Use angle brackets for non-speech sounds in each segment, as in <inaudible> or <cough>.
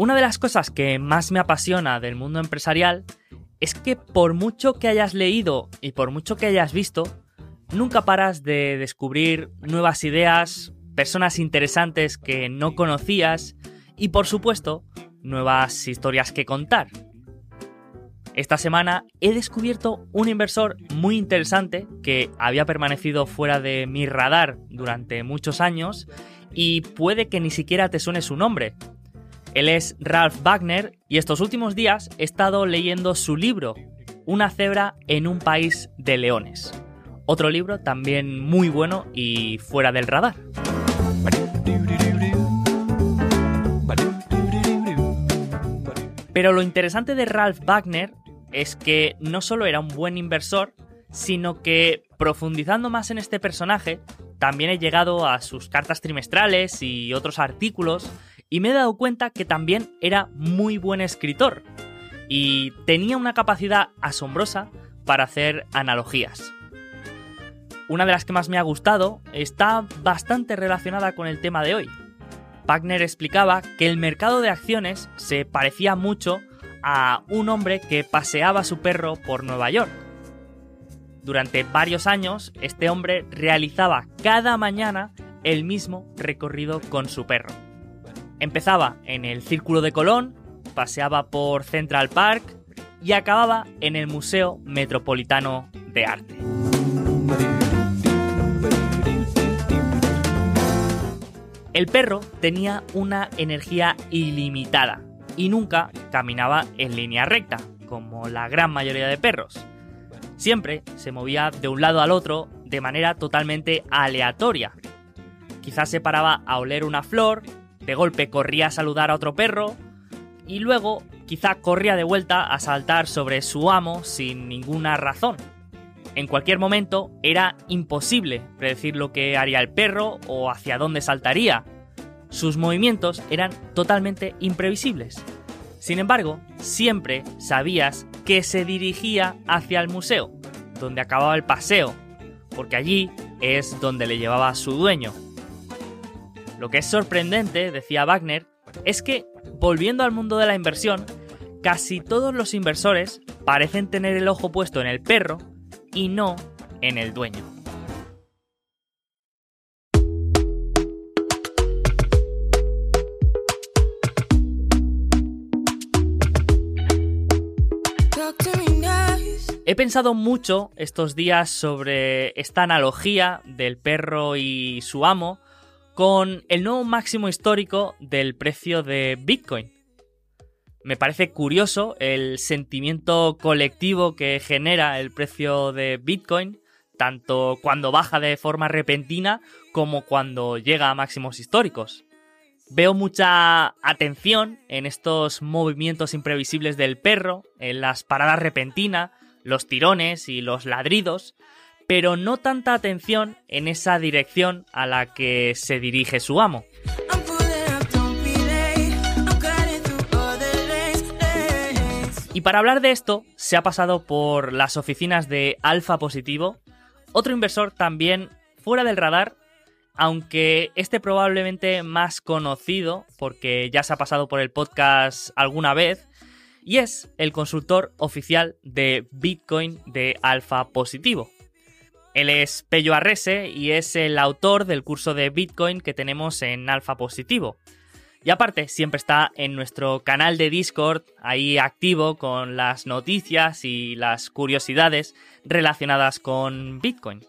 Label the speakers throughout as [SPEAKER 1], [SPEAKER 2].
[SPEAKER 1] Una de las cosas que más me apasiona del mundo empresarial es que por mucho que hayas leído y por mucho que hayas visto, nunca paras de descubrir nuevas ideas, personas interesantes que no conocías y por supuesto nuevas historias que contar. Esta semana he descubierto un inversor muy interesante que había permanecido fuera de mi radar durante muchos años y puede que ni siquiera te suene su nombre. Él es Ralph Wagner y estos últimos días he estado leyendo su libro, Una cebra en un país de leones. Otro libro también muy bueno y fuera del radar. Pero lo interesante de Ralph Wagner es que no solo era un buen inversor, sino que profundizando más en este personaje, también he llegado a sus cartas trimestrales y otros artículos y me he dado cuenta que también era muy buen escritor y tenía una capacidad asombrosa para hacer analogías. Una de las que más me ha gustado está bastante relacionada con el tema de hoy, Wagner explicaba que el mercado de acciones se parecía mucho a un hombre que paseaba su perro por Nueva York. Durante varios años, este hombre realizaba cada mañana el mismo recorrido con su perro. Empezaba en el Círculo de Colón, paseaba por Central Park y acababa en el Museo Metropolitano de Arte. El perro tenía una energía ilimitada y nunca caminaba en línea recta, como la gran mayoría de perros. Siempre se movía de un lado al otro de manera totalmente aleatoria. Quizás se paraba a oler una flor, de golpe corría a saludar a otro perro y luego quizá corría de vuelta a saltar sobre su amo sin ninguna razón. En cualquier momento era imposible predecir lo que haría el perro o hacia dónde saltaría. Sus movimientos eran totalmente imprevisibles. Sin embargo, siempre sabías que se dirigía hacia el museo, donde acababa el paseo, porque allí es donde le llevaba su dueño. Lo que es sorprendente, decía Wagner, es que, volviendo al mundo de la inversión, casi todos los inversores parecen tener el ojo puesto en el perro y no en el dueño. He pensado mucho estos días sobre esta analogía del perro y su amo con el nuevo máximo histórico del precio de Bitcoin. Me parece curioso el sentimiento colectivo que genera el precio de Bitcoin, tanto cuando baja de forma repentina como cuando llega a máximos históricos. Veo mucha atención en estos movimientos imprevisibles del perro, en las paradas repentinas, los tirones y los ladridos, pero no tanta atención en esa dirección a la que se dirige su amo. Y para hablar de esto, se ha pasado por las oficinas de Alfa Positivo, otro inversor también fuera del radar, aunque este probablemente más conocido, porque ya se ha pasado por el podcast alguna vez, y es el consultor oficial de Bitcoin de Alfa Positivo. Él es Pello Arrese y es el autor del curso de Bitcoin que tenemos en Alfa Positivo. Y aparte, siempre está en nuestro canal de Discord, ahí activo con las noticias y las curiosidades relacionadas con Bitcoin.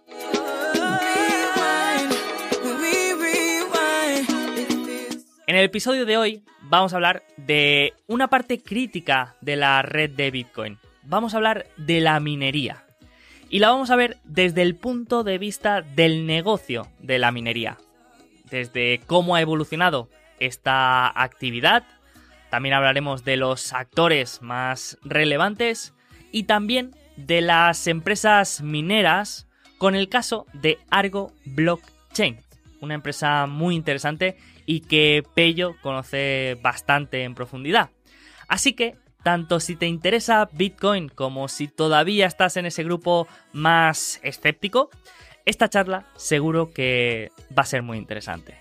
[SPEAKER 1] En el episodio de hoy vamos a hablar de una parte crítica de la red de Bitcoin. Vamos a hablar de la minería. Y la vamos a ver desde el punto de vista del negocio de la minería. Desde cómo ha evolucionado esta actividad. También hablaremos de los actores más relevantes y también de las empresas mineras con el caso de Argo Blockchain, una empresa muy interesante y que Pello conoce bastante en profundidad. Así que, tanto si te interesa Bitcoin como si todavía estás en ese grupo más escéptico, esta charla seguro que va a ser muy interesante.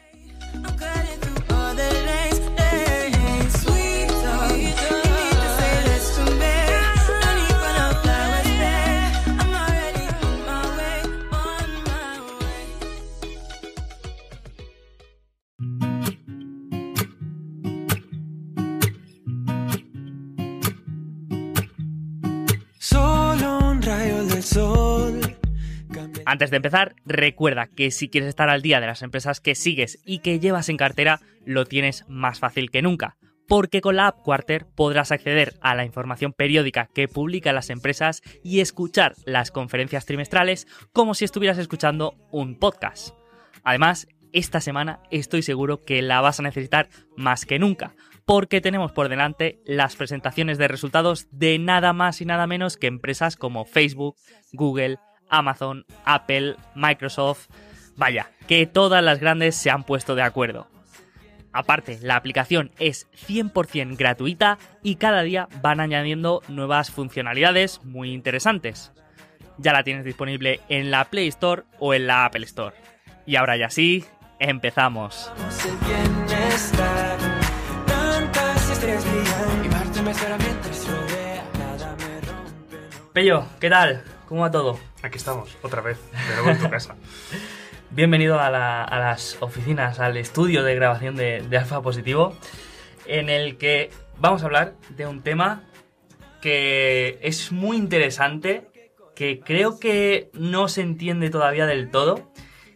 [SPEAKER 1] Antes de empezar, recuerda que si quieres estar al día de las empresas que sigues y que llevas en cartera, lo tienes más fácil que nunca. Porque con la app Quarter podrás acceder a la información periódica que publican las empresas y escuchar las conferencias trimestrales como si estuvieras escuchando un podcast. Además, esta semana estoy seguro que la vas a necesitar más que nunca, porque tenemos por delante las presentaciones de resultados de nada más y nada menos que empresas como Facebook, Google, Amazon, Apple, Microsoft. Vaya, que todas las grandes se han puesto de acuerdo. Aparte, la aplicación es 100% gratuita y cada día van añadiendo nuevas funcionalidades muy interesantes. Ya la tienes disponible en la Play Store o en la Apple Store. Y ahora ya sí, empezamos. Pello, ¿qué tal? ¿Cómo va todo?
[SPEAKER 2] Aquí estamos, otra vez, de nuevo en tu casa. <laughs>
[SPEAKER 1] Bienvenido a, las oficinas, al estudio de grabación de, Alfa Positivo, en el que vamos a hablar de un tema que es muy interesante, que creo que no se entiende todavía del todo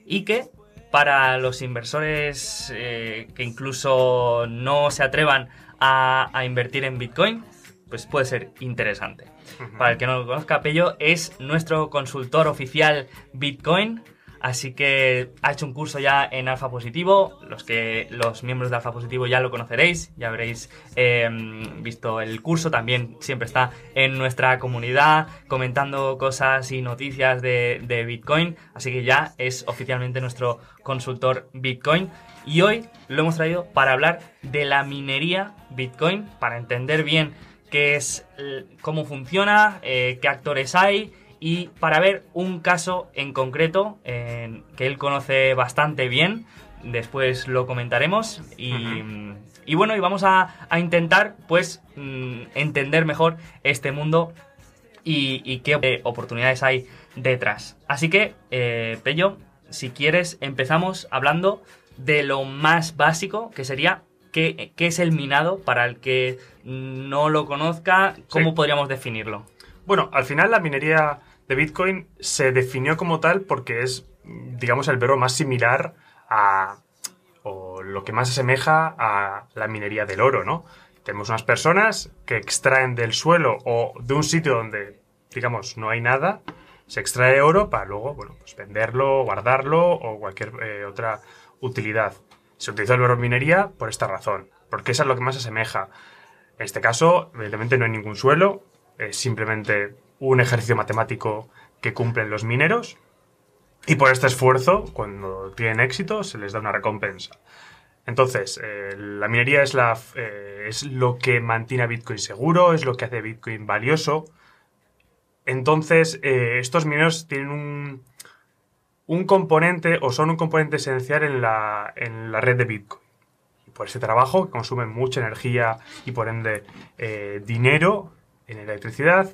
[SPEAKER 1] y que para los inversores eh, que incluso no se atrevan a, a invertir en Bitcoin, pues puede ser interesante. Para el que no lo conozca, Pello es nuestro consultor oficial Bitcoin. Así que ha hecho un curso ya en Alfa Positivo. Los que los miembros de Alfa Positivo ya lo conoceréis, ya habréis em, visto el curso. También siempre está en nuestra comunidad comentando cosas y noticias de, de Bitcoin. Así que ya es oficialmente nuestro consultor Bitcoin. Y hoy lo hemos traído para hablar de la minería Bitcoin, para entender bien qué es, cómo funciona, eh, qué actores hay y para ver un caso en concreto que él conoce bastante bien. Después lo comentaremos y, bueno, y vamos a, intentar pues mm, entender mejor este mundo y, qué oportunidades hay detrás. Así que, eh, Pello, si quieres empezamos hablando de lo más básico que sería ¿Qué, es el minado para el que no lo conozca? ¿Cómo podríamos definirlo?
[SPEAKER 2] Bueno, al final la minería de Bitcoin se definió como tal porque es, digamos, el verbo más similar a, o lo que más asemeja a la minería del oro, ¿no? Tenemos unas personas que extraen del suelo o de un sitio donde, digamos, no hay nada, se extrae oro para luego, bueno, pues venderlo, guardarlo o cualquier eh, otra utilidad. Se utiliza el verbo minería por esta razón, porque eso es lo que más asemeja. En este caso, evidentemente no hay ningún suelo, es simplemente un ejercicio matemático que cumplen los mineros y por este esfuerzo, cuando tienen éxito, se les da una recompensa. Entonces, eh, la minería es, la, eh, es lo que mantiene a Bitcoin seguro, es lo que hace Bitcoin valioso. Entonces, eh, estos mineros tienen un, un componente o son un componente esencial en la, en la red de Bitcoin. Y por ese trabajo consumen mucha energía y por ende eh, dinero en electricidad,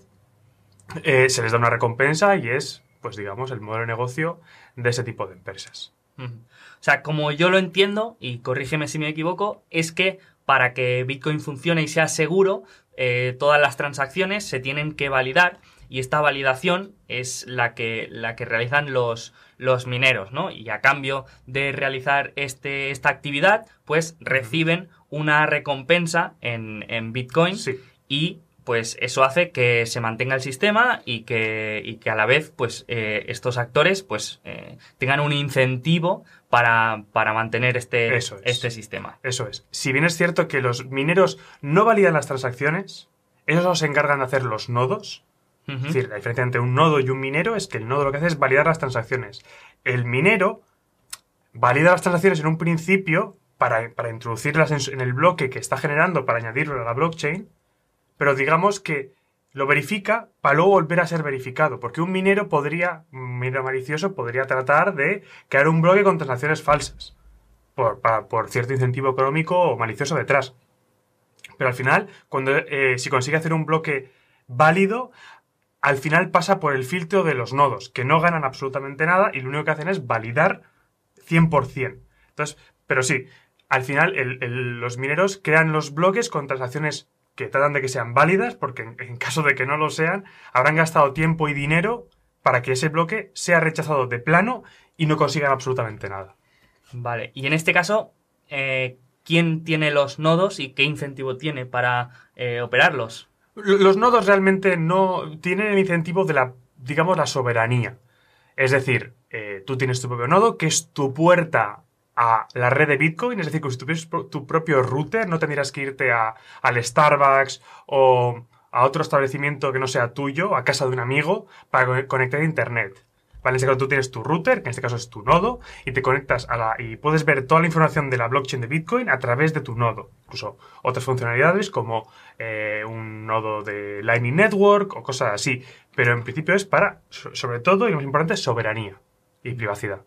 [SPEAKER 2] eh, se les da una recompensa y es, pues digamos, el modelo de negocio de ese tipo de empresas.
[SPEAKER 1] O sea, como yo lo entiendo, y corrígeme si me equivoco, es que para que Bitcoin funcione y sea seguro, eh, todas las transacciones se tienen que validar y esta validación es la que, la que realizan los, los mineros, ¿no? Y a cambio de realizar este, esta actividad, pues reciben una recompensa en, en Bitcoin y pues eso hace que se mantenga el sistema y que, que a la vez pues eh, estos actores pues eh, tengan un incentivo para, para mantener este, este sistema.
[SPEAKER 2] Eso es. Si bien es cierto que los mineros no validan las transacciones, ellos se encargan de hacer los nodos, es decir, la diferencia entre un nodo y un minero es que el nodo lo que hace es validar las transacciones. El minero valida las transacciones en un principio para, introducirlas en, el bloque que está generando para añadirlo a la blockchain, pero digamos que lo verifica para luego volver a ser verificado, porque un minero podría, un minero malicioso podría tratar de crear un bloque con transacciones falsas, por, por cierto incentivo económico o malicioso detrás. Pero al final, cuando, eh, si consigue hacer un bloque válido, al final pasa por el filtro de los nodos, que no ganan absolutamente nada y lo único que hacen es validar 100%. Entonces, pero sí, al final los mineros crean los bloques con transacciones que tratan de que sean válidas, porque en, caso de que no lo sean, habrán gastado tiempo y dinero para que ese bloque sea rechazado de plano y no consigan absolutamente nada.
[SPEAKER 1] Vale, y en este caso, eh, ¿quién tiene los nodos y qué incentivo tiene para eh, operarlos?
[SPEAKER 2] Los nodos realmente no tienen el incentivo de la, digamos, la soberanía. Es decir, eh, tú tienes tu propio nodo, que es tu puerta a la red de Bitcoin, es decir, que si tuvieras tu propio router, no tendrías que irte a, al Starbucks o a otro establecimiento que no sea tuyo, a casa de un amigo, para conectar a Internet. ¿Vale? En este caso tú tienes tu router, que en este caso es tu nodo, y te conectas a la. y puedes ver toda la información de la blockchain de Bitcoin a través de tu nodo. Incluso otras funcionalidades como eh, un nodo de Lightning Network o cosas así. Pero en principio es para, sobre todo, y lo más importante, soberanía y privacidad.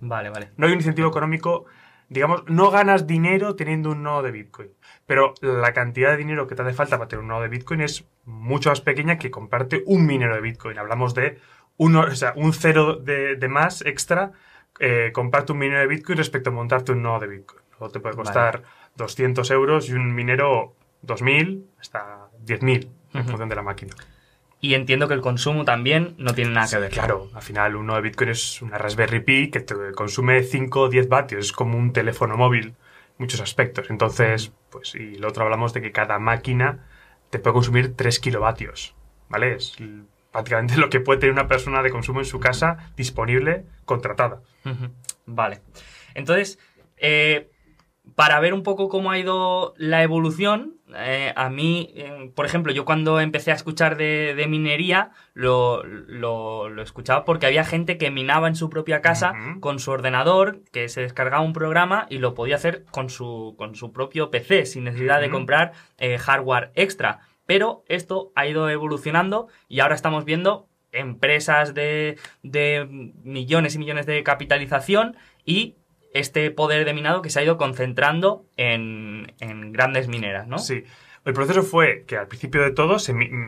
[SPEAKER 1] Vale, vale.
[SPEAKER 2] No hay un incentivo económico, digamos, no ganas dinero teniendo un nodo de Bitcoin. Pero la cantidad de dinero que te hace falta para tener un nodo de Bitcoin es mucho más pequeña que comprarte un minero de Bitcoin. Hablamos de uno, o sea, un cero de, más extra eh, comprarte un minero de Bitcoin respecto a montarte un nodo de Bitcoin. O te puede costar 200 euros y un minero 2.000 hasta 10.000 en función de la máquina.
[SPEAKER 1] Y entiendo que el consumo también no tiene nada que ver.
[SPEAKER 2] Claro, al final uno de Bitcoin es una Raspberry Pi que te consume 5 o 10 vatios, es como un teléfono móvil, muchos aspectos. Entonces, pues, y lo otro hablamos de que cada máquina te puede consumir 3 kilovatios, ¿vale? Es prácticamente <laughs> lo que puede tener una persona de consumo en su casa disponible, contratada.
[SPEAKER 1] Vale. Entonces, eh, para ver un poco cómo ha ido la evolución, eh, a mí, eh, por ejemplo, yo cuando empecé a escuchar de, minería, lo, lo, escuchaba porque había gente que minaba en su propia casa con su ordenador, que se descargaba un programa y lo podía hacer con su, con su propio PC, sin necesidad de comprar hardware extra. Pero esto ha ido evolucionando y ahora estamos viendo empresas de, millones y millones de capitalización y este poder de minado que se ha ido concentrando en, grandes mineras, ¿no?
[SPEAKER 2] Sí. El proceso fue que al principio de todo,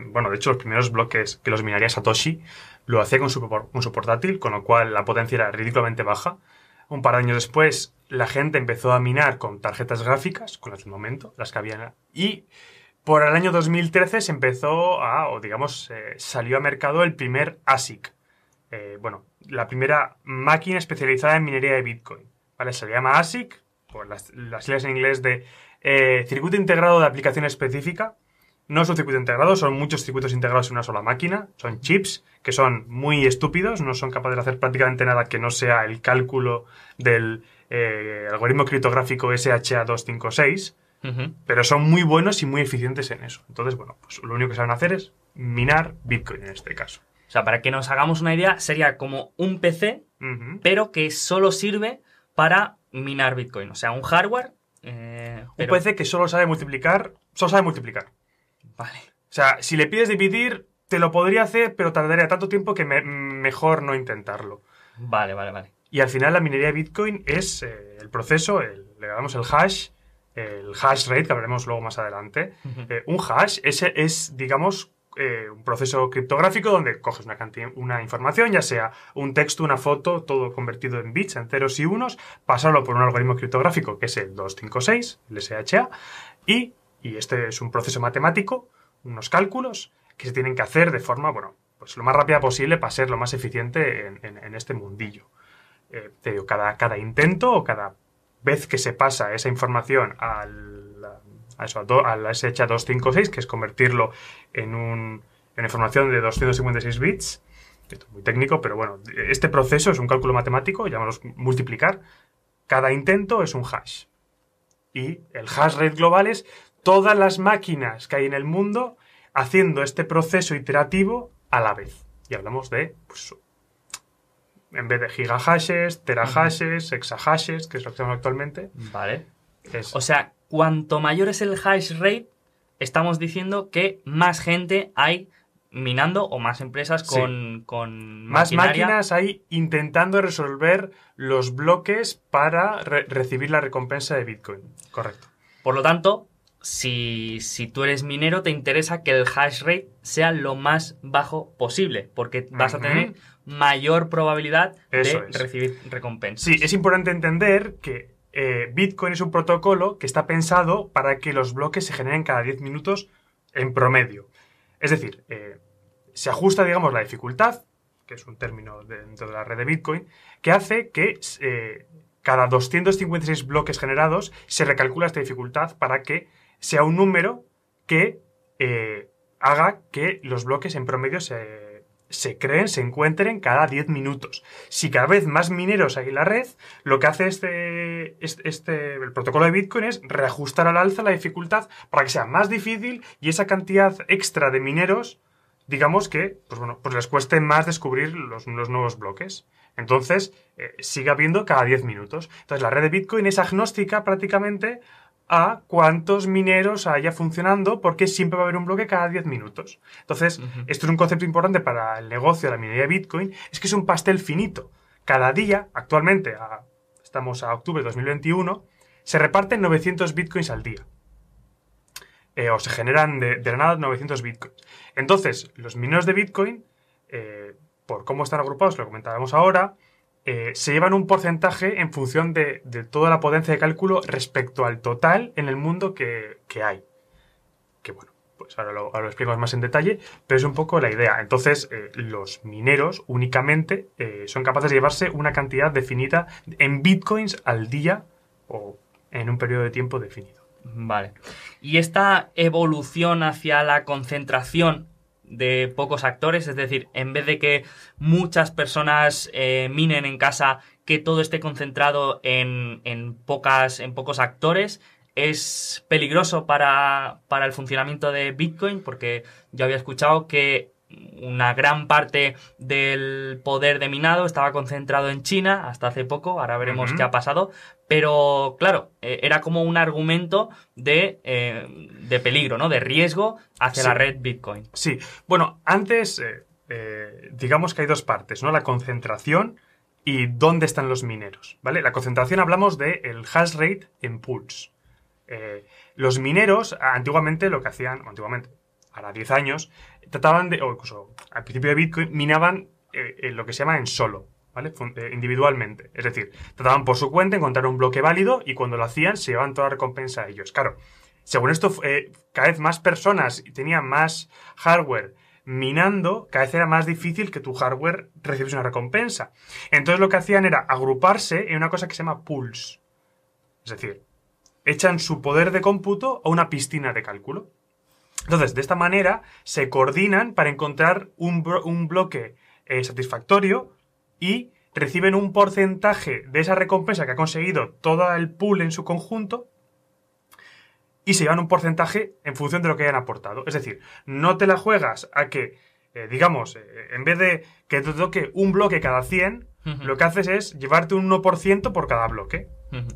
[SPEAKER 2] bueno, de hecho los primeros bloques que los minaría Satoshi lo hacía con su, con su portátil, con lo cual la potencia era ridículamente baja. Un par de años después, la gente empezó a minar con tarjetas gráficas, con las del momento, las que había, y por el año 2013 se empezó a, o digamos, eh, salió a mercado el primer ASIC. Eh, bueno, la primera máquina especializada en minería de Bitcoin. ¿vale? Se llama ASIC, por las, siglas en inglés de eh, Circuito Integrado de Aplicación Específica. No es un circuito integrado, son muchos circuitos integrados en una sola máquina. Son chips que son muy estúpidos, no son capaces de hacer prácticamente nada que no sea el cálculo del algoritmo criptográfico SHA-256 pero son muy buenos y muy eficientes en eso. Entonces, bueno, pues lo único que saben hacer es minar Bitcoin en este caso.
[SPEAKER 1] O sea, para que nos hagamos una idea, sería como un PC, pero que solo sirve para minar Bitcoin. O sea, un hardware.
[SPEAKER 2] Eh, un PC que solo sabe multiplicar. Solo sabe multiplicar.
[SPEAKER 1] Vale.
[SPEAKER 2] O sea, si le pides dividir, te lo podría hacer, pero tardaría tanto tiempo que mejor no intentarlo.
[SPEAKER 1] Vale, vale, vale.
[SPEAKER 2] Y al final la minería de Bitcoin es eh, el proceso, le damos el hash, el hash rate, que hablaremos luego más adelante. Eh, un hash ese es, digamos, eh, un proceso criptográfico donde coges una, una información, ya sea un texto, una foto, todo convertido en bits, en ceros y unos, pasarlo por un algoritmo criptográfico que es el 256, el SHA, y, y este es un proceso matemático, unos cálculos que se tienen que hacer de forma, bueno, pues lo más rápida posible para ser lo más eficiente en, este mundillo. Eh, te digo, cada, cada intento o cada vez que se pasa esa información al, a eso, a, la SH256, que es convertirlo en, un, en información de 256 bits, esto es muy técnico, pero bueno, este proceso es un cálculo matemático, llamamos multiplicar. Cada intento es un hash. Y el hash rate global es todas las máquinas que hay en el mundo haciendo este proceso iterativo a la vez. Y hablamos de pues, en vez de gigahashes, terahashes, exahashes, que es lo que tenemos actualmente.
[SPEAKER 1] Vale. O sea, cuanto mayor es el hash rate, estamos diciendo que más gente hay minando o más empresas con,
[SPEAKER 2] más máquinas hay intentando resolver los bloques para recibir la recompensa de Bitcoin. Correcto.
[SPEAKER 1] Por lo tanto, si, si, tú eres minero, te interesa que el hash rate sea lo más bajo posible, porque vas a tener mayor probabilidad de recibir recompensa.
[SPEAKER 2] Sí, es importante entender que eh, Bitcoin es un protocolo que está pensado para que los bloques se generen cada 10 minutos en promedio. Es decir, eh, se ajusta, digamos, la dificultad que es un término dentro de la red de Bitcoin, que hace que eh, cada 256 bloques generados se recalcula esta dificultad para que sea un número que eh, haga que los bloques en promedio se se creen, se encuentren cada 10 minutos. Si cada vez más mineros hay en la red, lo que hace este, este, el protocolo de Bitcoin es reajustar al alza la dificultad para que sea más difícil y esa cantidad extra de mineros, digamos que, pues bueno, pues les cueste más descubrir los, nuevos bloques. Entonces, eh, sigue habiendo cada 10 minutos. Entonces, la red de Bitcoin es agnóstica prácticamente a cuántos mineros haya funcionando, porque siempre va a haber un bloque cada 10 minutos. Entonces, esto es un concepto importante para el negocio de la minería de Bitcoin, es que es un pastel finito. Cada día, actualmente, estamos a octubre de 2021, se reparten 900 Bitcoins al día. Eh, o se generan de, la nada 900 Bitcoins. Entonces, los mineros de Bitcoin, eh, por cómo están agrupados, lo comentábamos ahora, eh, se llevan un porcentaje en función de, toda la potencia de cálculo respecto al total en el mundo que, hay. Que bueno, pues ahora lo, explico más en detalle, pero es un poco la idea. Entonces, eh, los mineros únicamente eh, son capaces de llevarse una cantidad definida en bitcoins al día o en un periodo de tiempo definido.
[SPEAKER 1] Vale. Y esta evolución hacia la concentración de pocos actores, es decir, en vez de que muchas personas eh, minen en casa, que todo esté concentrado en, en, pocas, en pocos actores, es peligroso para, para el funcionamiento de Bitcoin, porque yo había escuchado que una gran parte del poder de minado estaba concentrado en China hasta hace poco, ahora veremos qué ha pasado, pero claro, eh, era como un argumento de, eh, de, peligro, ¿no? De riesgo hacia la red Bitcoin.
[SPEAKER 2] Sí, bueno, antes eh, digamos que hay dos partes, ¿no? La concentración y dónde están los mineros, ¿vale? La concentración hablamos del el hash rate en pools. los mineros antiguamente lo que hacían, antiguamente, ahora 10 años, trataban de, o incluso al principio de Bitcoin, minaban lo que se llama en solo, ¿vale? Eh, individualmente. Es decir, trataban por su cuenta encontrar un bloque válido y cuando lo hacían se llevaban toda la recompensa a ellos. Claro, según esto, eh, cada vez más personas tenían más hardware minando, cada vez era más difícil que tu hardware recibiese una recompensa. Entonces lo que hacían era agruparse en una cosa que se llama pools. Es decir, echan su poder de cómputo a una piscina de cálculo. Entonces, de esta manera se coordinan para encontrar un, bloque eh, satisfactorio y reciben un porcentaje de esa recompensa que ha conseguido todo el pool en su conjunto y se llevan un porcentaje en función de lo que hayan aportado. Es decir, no te la juegas a que, eh, digamos, eh, en vez de que te toque un bloque cada 100, lo que haces es llevarte un 1% por cada bloque.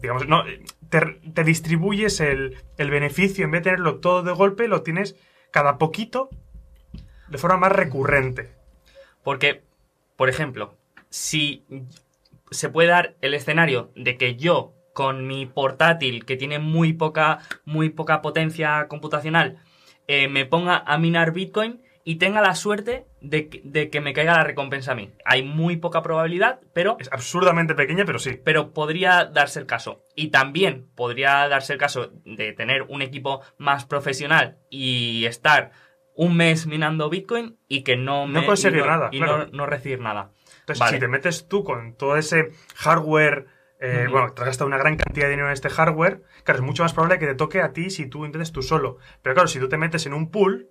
[SPEAKER 2] Digamos, no, te, distribuyes el, beneficio, en vez de tenerlo todo de golpe, lo tienes cada poquito de forma más recurrente.
[SPEAKER 1] Porque, por ejemplo, si se puede dar el escenario de que yo, con mi portátil, que tiene muy poca, muy poca potencia computacional, eh, me ponga a minar Bitcoin y tenga la suerte de que, me caiga la recompensa a mí. Hay muy poca probabilidad, pero...
[SPEAKER 2] Es absurdamente pequeña, pero sí.
[SPEAKER 1] Pero podría darse el caso. Y también podría darse el caso de tener un equipo más profesional y estar un mes minando Bitcoin y que no...
[SPEAKER 2] no conseguir nada.
[SPEAKER 1] Y no, recibir nada.
[SPEAKER 2] Entonces, si te metes tú con todo ese hardware... Eh, bueno, te has gastado una gran cantidad de dinero en este hardware, claro, es mucho más probable que te toque a ti si tú intentes tú solo. Pero claro, si tú te metes en un pool,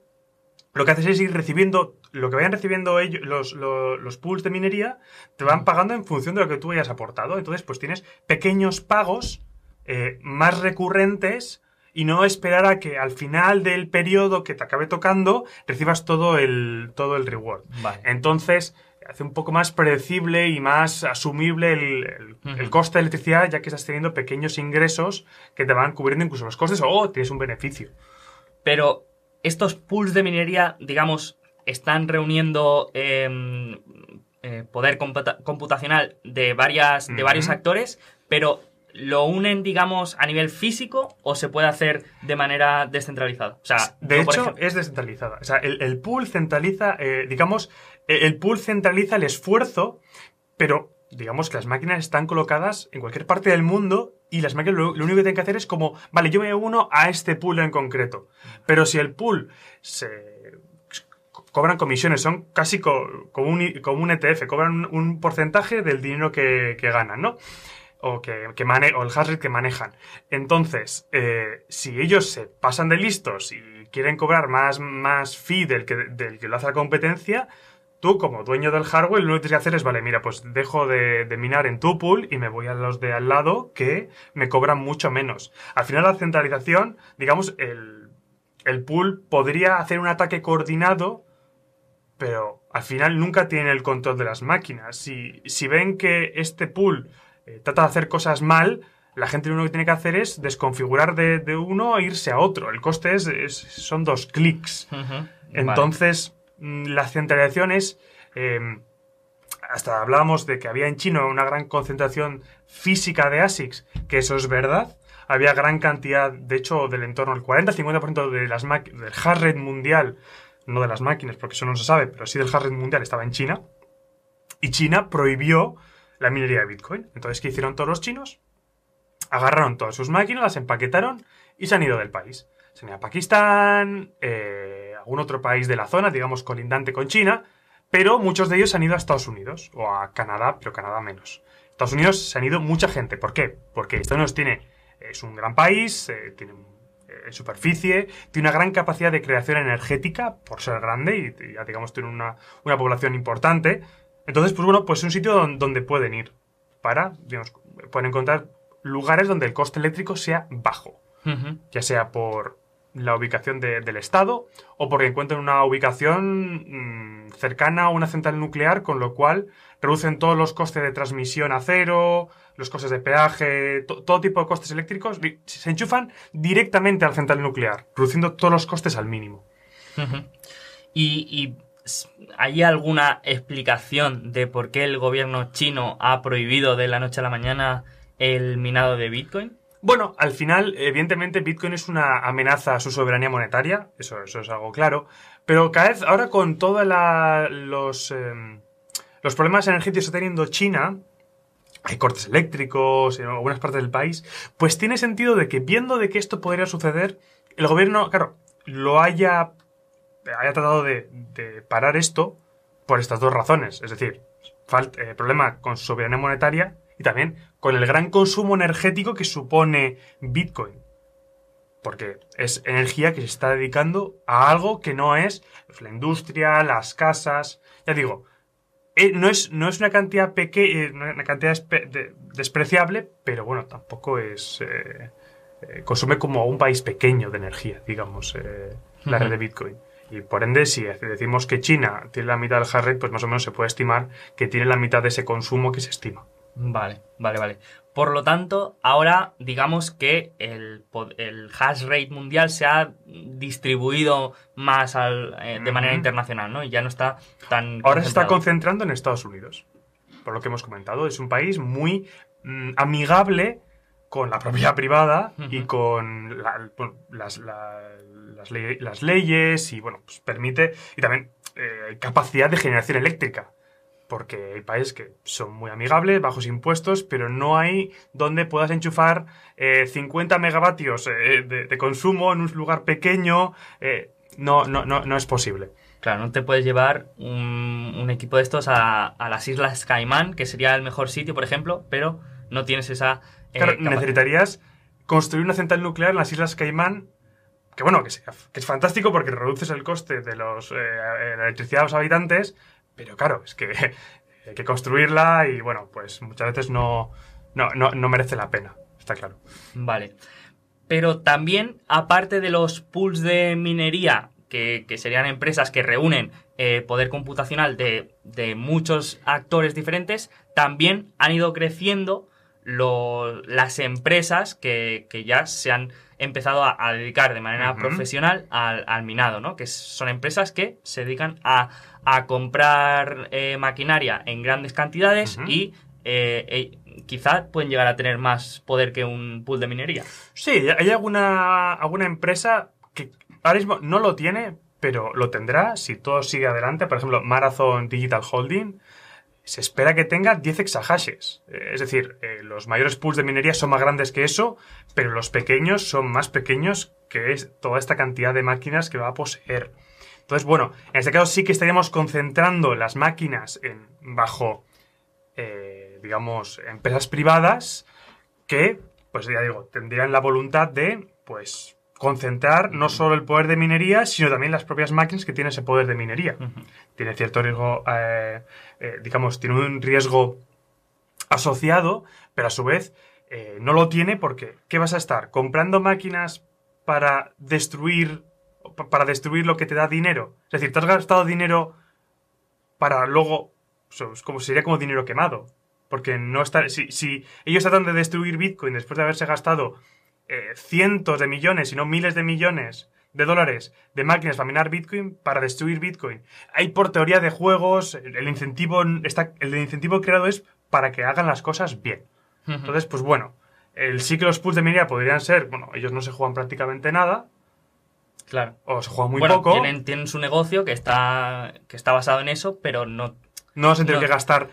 [SPEAKER 2] lo que haces es ir recibiendo, lo que vayan recibiendo ellos, los, los, pools de minería, te van pagando en función de lo que tú hayas aportado. Entonces, pues tienes pequeños pagos eh, más recurrentes y no esperar a que al final del periodo que te acabe tocando recibas todo el, todo el reward. Entonces, hace un poco más predecible y más asumible el, el, coste de electricidad, ya que estás teniendo pequeños ingresos que te van cubriendo incluso los costes o tienes un beneficio.
[SPEAKER 1] Pero estos pools de minería, digamos, están reuniendo em, eh, poder computacional de, varias, de varios actores, pero ¿lo unen, digamos, a nivel físico o se puede hacer de manera descentralizada? O sea,
[SPEAKER 2] de hecho, es descentralizada. O sea, el, pool centraliza, eh, digamos, el pool centraliza el esfuerzo, pero digamos que las máquinas están colocadas en cualquier parte del mundo y las máquinas lo, único que tienen que hacer es como, vale, yo me uno a este pool en concreto. Pero si el pool se cobran comisiones, son casi co- como, un, ETF, cobran un, porcentaje del dinero que, que ganan, ¿no? O, que, que mane- o el hash rate que manejan. Entonces, eh, si ellos se pasan de listos y quieren cobrar más, más fee del que, del que lo hace la competencia, tú como dueño del hardware lo único que tienes que hacer es, vale, mira, pues dejo de, de minar en tu pool y me voy a los de al lado que me cobran mucho menos. Al final la centralización, digamos, el, el pool podría hacer un ataque coordinado, pero al final nunca tiene el control de las máquinas. Si, si ven que este pool eh, trata de hacer cosas mal, la gente lo único que tiene que hacer es desconfigurar de, de uno e irse a otro. El coste es, es- son dos clics. Entonces, la centralización es. eh, hasta hablábamos de que había en China una gran concentración física de ASICs, que eso es verdad. Había gran cantidad, de hecho, del entorno, el 40-50% de las del hash rate mundial, no de las máquinas, porque eso no se sabe, pero sí del hash rate mundial estaba en China. Y China prohibió la minería de Bitcoin. Entonces, ¿qué hicieron todos los chinos? Agarraron todas sus máquinas, las empaquetaron y se han ido del país. Se han ido a Pakistán, eh, algún otro país de la zona, digamos colindante con China, pero muchos de ellos se han ido a Estados Unidos o a Canadá, pero Canadá menos. Estados Unidos se han ido mucha gente. ¿Por qué? Porque Estados Unidos tiene, es un gran país, eh, tiene eh, superficie, tiene una gran capacidad de creación energética por ser grande y, ya digamos tiene una, una población importante. Entonces, pues bueno, pues es un sitio don- donde pueden ir para, digamos, pueden encontrar lugares donde el coste eléctrico sea bajo ya sea por la ubicación de- del Estado o porque encuentren una ubicación mm, cercana a una central nuclear, con lo cual reducen todos los costes de transmisión a cero, los costes de peaje, to- todo tipo de costes eléctricos, se enchufan directamente a la central nuclear, reduciendo todos los costes al mínimo.
[SPEAKER 1] ¿Y, hay alguna explicación de por qué el gobierno chino ha prohibido de la noche a la mañana el minado de Bitcoin?
[SPEAKER 2] Bueno, al final, evidentemente, Bitcoin es una amenaza a su soberanía monetaria, eso, es algo claro, pero cada vez ahora con todos los, em, los problemas energéticos que está teniendo China, hay cortes eléctricos en algunas partes del país, pues tiene sentido de que viendo de que esto podría suceder, el gobierno, claro, lo haya, haya tratado de, de parar esto por estas dos razones, es decir, eh, problema con su soberanía monetaria y también con el gran consumo energético que supone Bitcoin. Porque es energía que se está dedicando a algo que no es la industria, las casas. Ya digo, eh, no, es, no es una cantidad pequeña, una cantidad de- despreciable, pero bueno, tampoco es. eh, eh, consume como un país pequeño de energía, digamos, eh, la red de Bitcoin. Y por ende, si decimos que China tiene la mitad del hash rate, pues más o menos se puede estimar que tiene la mitad de ese consumo que se estima.
[SPEAKER 1] Vale, vale, vale. Por lo tanto, ahora digamos que el, el hash rate mundial se ha distribuido más al- eh, de manera internacional, ¿no? Y ya no está tan...
[SPEAKER 2] Ahora se está concentrando en Estados Unidos. Por lo que hemos comentado, es un país muy mm, amigable con la propiedad privada y con la- las, la- las, las leyes y, bueno, pues permite, y también eh, capacidad de generación eléctrica. Porque hay países que son muy amigables, bajos impuestos, pero no hay donde puedas enchufar eh, 50 megavatios eh, de, de consumo en un lugar pequeño. eh, no, no, no, no es posible.
[SPEAKER 1] Claro, no te puedes llevar un, un equipo de estos a, a las Islas Caimán, que sería el mejor sitio, por ejemplo, pero no tienes esa... eh,
[SPEAKER 2] Claro, necesitarías construir una central nuclear en las Islas Caimán, que bueno, que, sea- que es fantástico porque reduces el coste de los, eh, eh, la electricidad a los habitantes, pero claro, es que <laughs> hay que construirla y bueno, pues muchas veces no, no, no, no merece la pena, está claro.
[SPEAKER 1] Vale. Pero también, aparte de los pools de minería, que, que serían empresas que reúnen eh, poder computacional de, de muchos actores diferentes, también han ido creciendo lo- las empresas que, que ya se han empezado a, a dedicar de manera profesional al, al minado, ¿no? Que son empresas que se dedican a, a comprar eh, maquinaria en grandes cantidades y eh, eh, quizá pueden llegar a tener más poder que un pool de minería.
[SPEAKER 2] Sí, hay alguna, alguna empresa que ahora mismo no lo tiene, pero lo tendrá si todo sigue adelante. Por ejemplo, Marathon Digital Holding se espera que tenga 10 exahashes. Es decir, eh, los mayores pools de minería son más grandes que eso, pero los pequeños son más pequeños que es toda esta cantidad de máquinas que va a poseer. Entonces, bueno, en este caso sí que estaríamos concentrando las máquinas en, bajo, eh, digamos, empresas privadas que, pues ya digo, tendrían la voluntad de, pues, concentrar no solo el poder de minería, sino también las propias máquinas que tienen ese poder de minería. Tiene cierto riesgo, eh, eh, digamos, tiene un riesgo asociado, pero a su vez eh, no lo tiene porque ¿qué vas a estar? ¿Comprando máquinas para destruir, para destruir lo que te da dinero? Es decir, te has gastado dinero para luego, como, sería como dinero quemado. Porque no está, si, si ellos tratan de destruir Bitcoin después de haberse gastado eh, cientos de millones, si no miles de millones de dólares de máquinas para minar Bitcoin, para destruir Bitcoin. Hay por teoría de juegos, el incentivo, está, el incentivo creado es para que hagan las cosas bien. Entonces, pues bueno, el sí que los pools de minería podrían ser, bueno, ellos no se juegan prácticamente nada.
[SPEAKER 1] Claro.
[SPEAKER 2] O se juegan muy poco.
[SPEAKER 1] Tienen, tienen su negocio que está, que está basado en eso, pero no.
[SPEAKER 2] No se tienen que gastar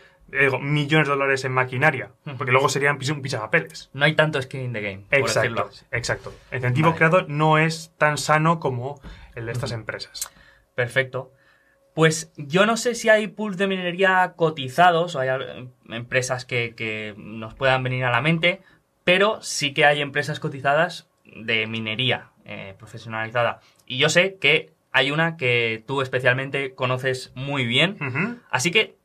[SPEAKER 2] millones de dólares en maquinaria, porque luego serían un pichapapeles.
[SPEAKER 1] No hay tanto skin in the game.
[SPEAKER 2] Exacto, exacto. El incentivo creado no es tan sano como el de estas empresas.
[SPEAKER 1] Perfecto. Pues yo no sé si hay pools de minería cotizados o hay empresas que, nos puedan venir a la mente, pero sí que hay empresas cotizadas de minería eh, profesionalizada. Y yo sé que hay una que tú especialmente conoces muy bien. Así que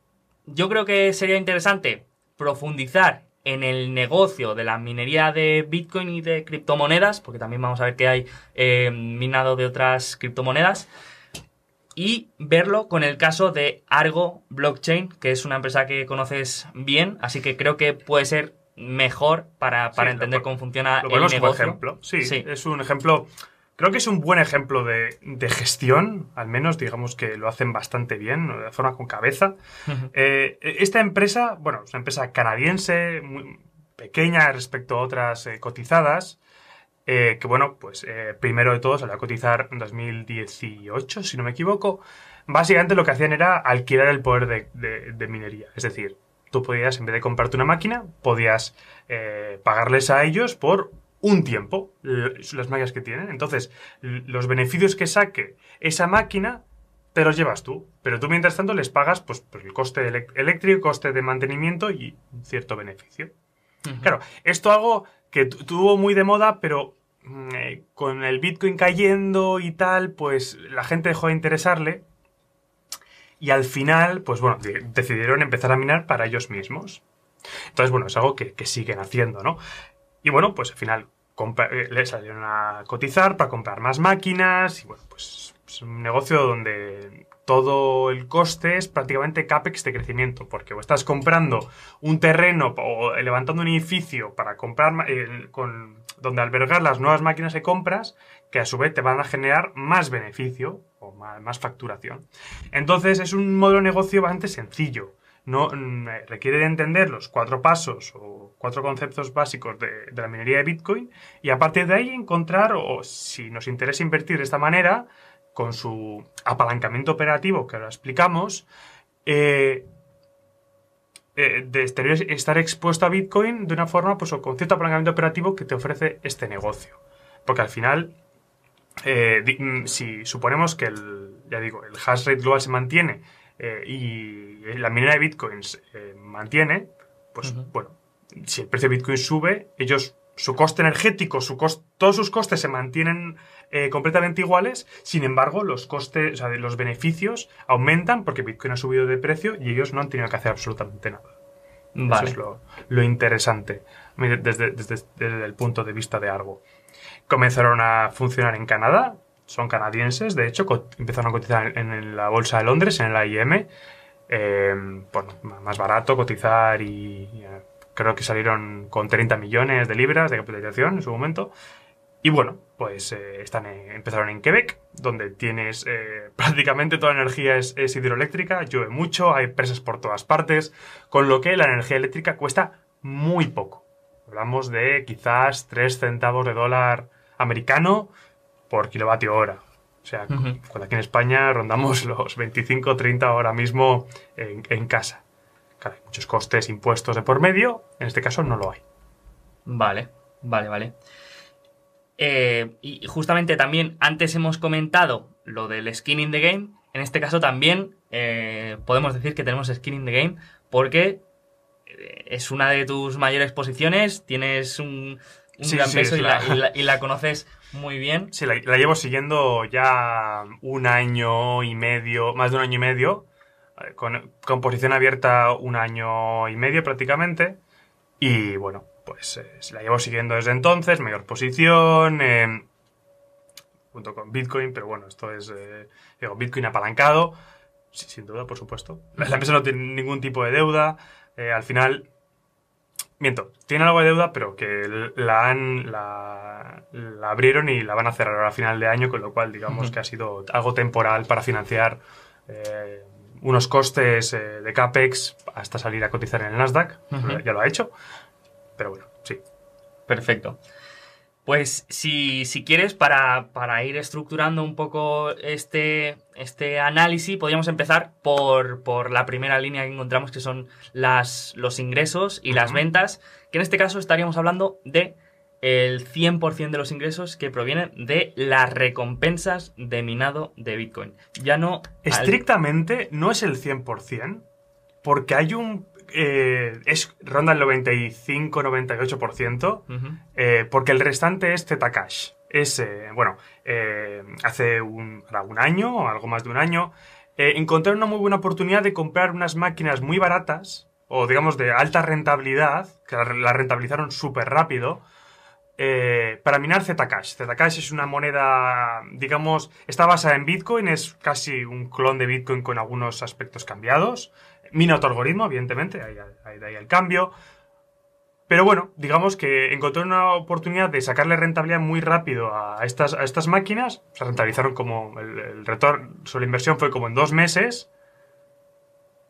[SPEAKER 1] yo creo que sería interesante profundizar en el negocio de la minería de Bitcoin y de criptomonedas, porque también vamos a ver que hay eh, minado de otras criptomonedas, y verlo con el caso de Argo Blockchain, que es una empresa que conoces bien, así que creo que puede ser mejor para, entender cómo funciona el negocio.
[SPEAKER 2] ejemplo. sí, es un ejemplo Creo que es un buen ejemplo de, gestión, al menos digamos que lo hacen bastante bien, de forma con cabeza. Eh, esta empresa, bueno, es una empresa canadiense, muy pequeña respecto a otras eh, cotizadas, eh, que bueno, pues primero de todo salió a cotizar en 2018, si no me equivoco. Básicamente lo que hacían era alquilar el poder de, minería, es decir, tú podías, en vez de comprarte una máquina, podías pagarles a ellos por un tiempo las máquinas que tienen. Entonces, los beneficios que saque esa máquina te los llevas tú. Pero tú, mientras tanto, les pagas pues, pues el coste eléctrico, coste de mantenimiento y un cierto beneficio. Claro, esto algo que tuvo muy de moda, pero mm, eh, con el Bitcoin cayendo y tal, pues la gente dejó de interesarle. Y al final, pues bueno, decidieron empezar a minar para ellos mismos. Entonces, bueno, es algo que, que siguen haciendo, ¿no? Y bueno, pues al final eh, le salieron a cotizar para comprar más máquinas y bueno, pues es un negocio donde todo el coste es prácticamente CAPEX de crecimiento, porque o estás comprando un terreno o levantando un edificio para comprar, eh, con, donde albergar las nuevas máquinas que compras, que a su vez te van a generar más beneficio o más, facturación. Entonces es un modelo de negocio bastante sencillo no mm, requiere de entender los cuatro pasos o cuatro conceptos básicos de, la minería de Bitcoin y a partir de ahí encontrar, o si nos interesa invertir de esta manera, con su apalancamiento operativo que ahora explicamos, eh, eh, de estar expuesto a Bitcoin de una forma, pues, o con cierto apalancamiento operativo que te ofrece este negocio. Porque al final, eh, mm, si suponemos que el, ya digo, el hash rate global se mantiene eh, y la minera de bitcoins eh, mantiene, pues bueno, si el precio de bitcoin sube, ellos, su coste energético, su todos sus costes se mantienen eh, completamente iguales, sin embargo, los costes, o sea, los beneficios aumentan porque bitcoin ha subido de precio y ellos no han tenido que hacer absolutamente nada. Eso es lo, interesante desde, desde, el punto de vista de algo. Comenzaron a funcionar en Canadá, son canadienses, de hecho, empezaron a cotizar en, la bolsa de Londres, en el AIM. Eh, bueno, más barato cotizar y, eh, creo que salieron con 30 millones de libras de capitalización en su momento. Y bueno, pues eh, están empezaron en Quebec, donde tienes <laughs> prácticamente toda la energía es, es, hidroeléctrica, llueve mucho, hay presas por todas partes, con lo que la energía eléctrica cuesta muy poco. Hablamos de quizás 3 centavos de dólar americano por kilovatio hora. O sea, cuando aquí en España rondamos <laughs> los 25 30 ahora mismo en, casa. Claro, hay muchos costes, impuestos de por medio, en este caso no lo hay.
[SPEAKER 1] Vale, vale, vale. Eh, y justamente también antes hemos comentado lo del skin in the game, en este caso también eh, podemos decir que tenemos skin in the game porque eh, es una de tus mayores posiciones, tienes un, gran peso y, la... conoces muy bien. <laughs>
[SPEAKER 2] Sí, la, llevo siguiendo ya un año y medio, más de un año y medio, con, con posición abierta un año y medio prácticamente. Y bueno, pues eh, la llevo siguiendo desde entonces, mayor posición, eh, junto con Bitcoin, pero bueno, esto es eh, digo, Bitcoin apalancado, sin duda, por supuesto. La, empresa no tiene ningún tipo de deuda, al final, miento, tiene algo de deuda, pero que la han, la, abrieron y la van a cerrar a final de año, con lo cual digamos que ha sido algo temporal para financiar unos costes de CAPEX hasta salir a cotizar en el Nasdaq, ya lo ha hecho. Pero bueno, sí.
[SPEAKER 1] Perfecto. Pues si, quieres, para, ir estructurando un poco este, este análisis, podríamos empezar por, la primera línea que encontramos, que son las, los ingresos y las ventas, que en este caso estaríamos hablando de el 100% de los ingresos que provienen de las recompensas de minado de Bitcoin. Ya no...
[SPEAKER 2] Estrictamente no es el 100%, porque hay un eh, es ronda el 95-98%, eh, porque el restante es Zcash. Es, eh, bueno, hace un, un, año o algo más de un año, encontré una muy buena oportunidad de comprar unas máquinas muy baratas, o digamos de alta rentabilidad, que la, rentabilizaron súper rápido, para minar Zcash. Zcash es una moneda, digamos, está basada en Bitcoin, es casi un clon de Bitcoin con algunos aspectos cambiados mina otro algoritmo, evidentemente, ahí, ahí, el cambio. Pero bueno, digamos que encontré una oportunidad de sacarle rentabilidad muy rápido a estas, a estas máquinas. Se rentabilizaron como el, retorno sobre la inversión fue como en dos meses.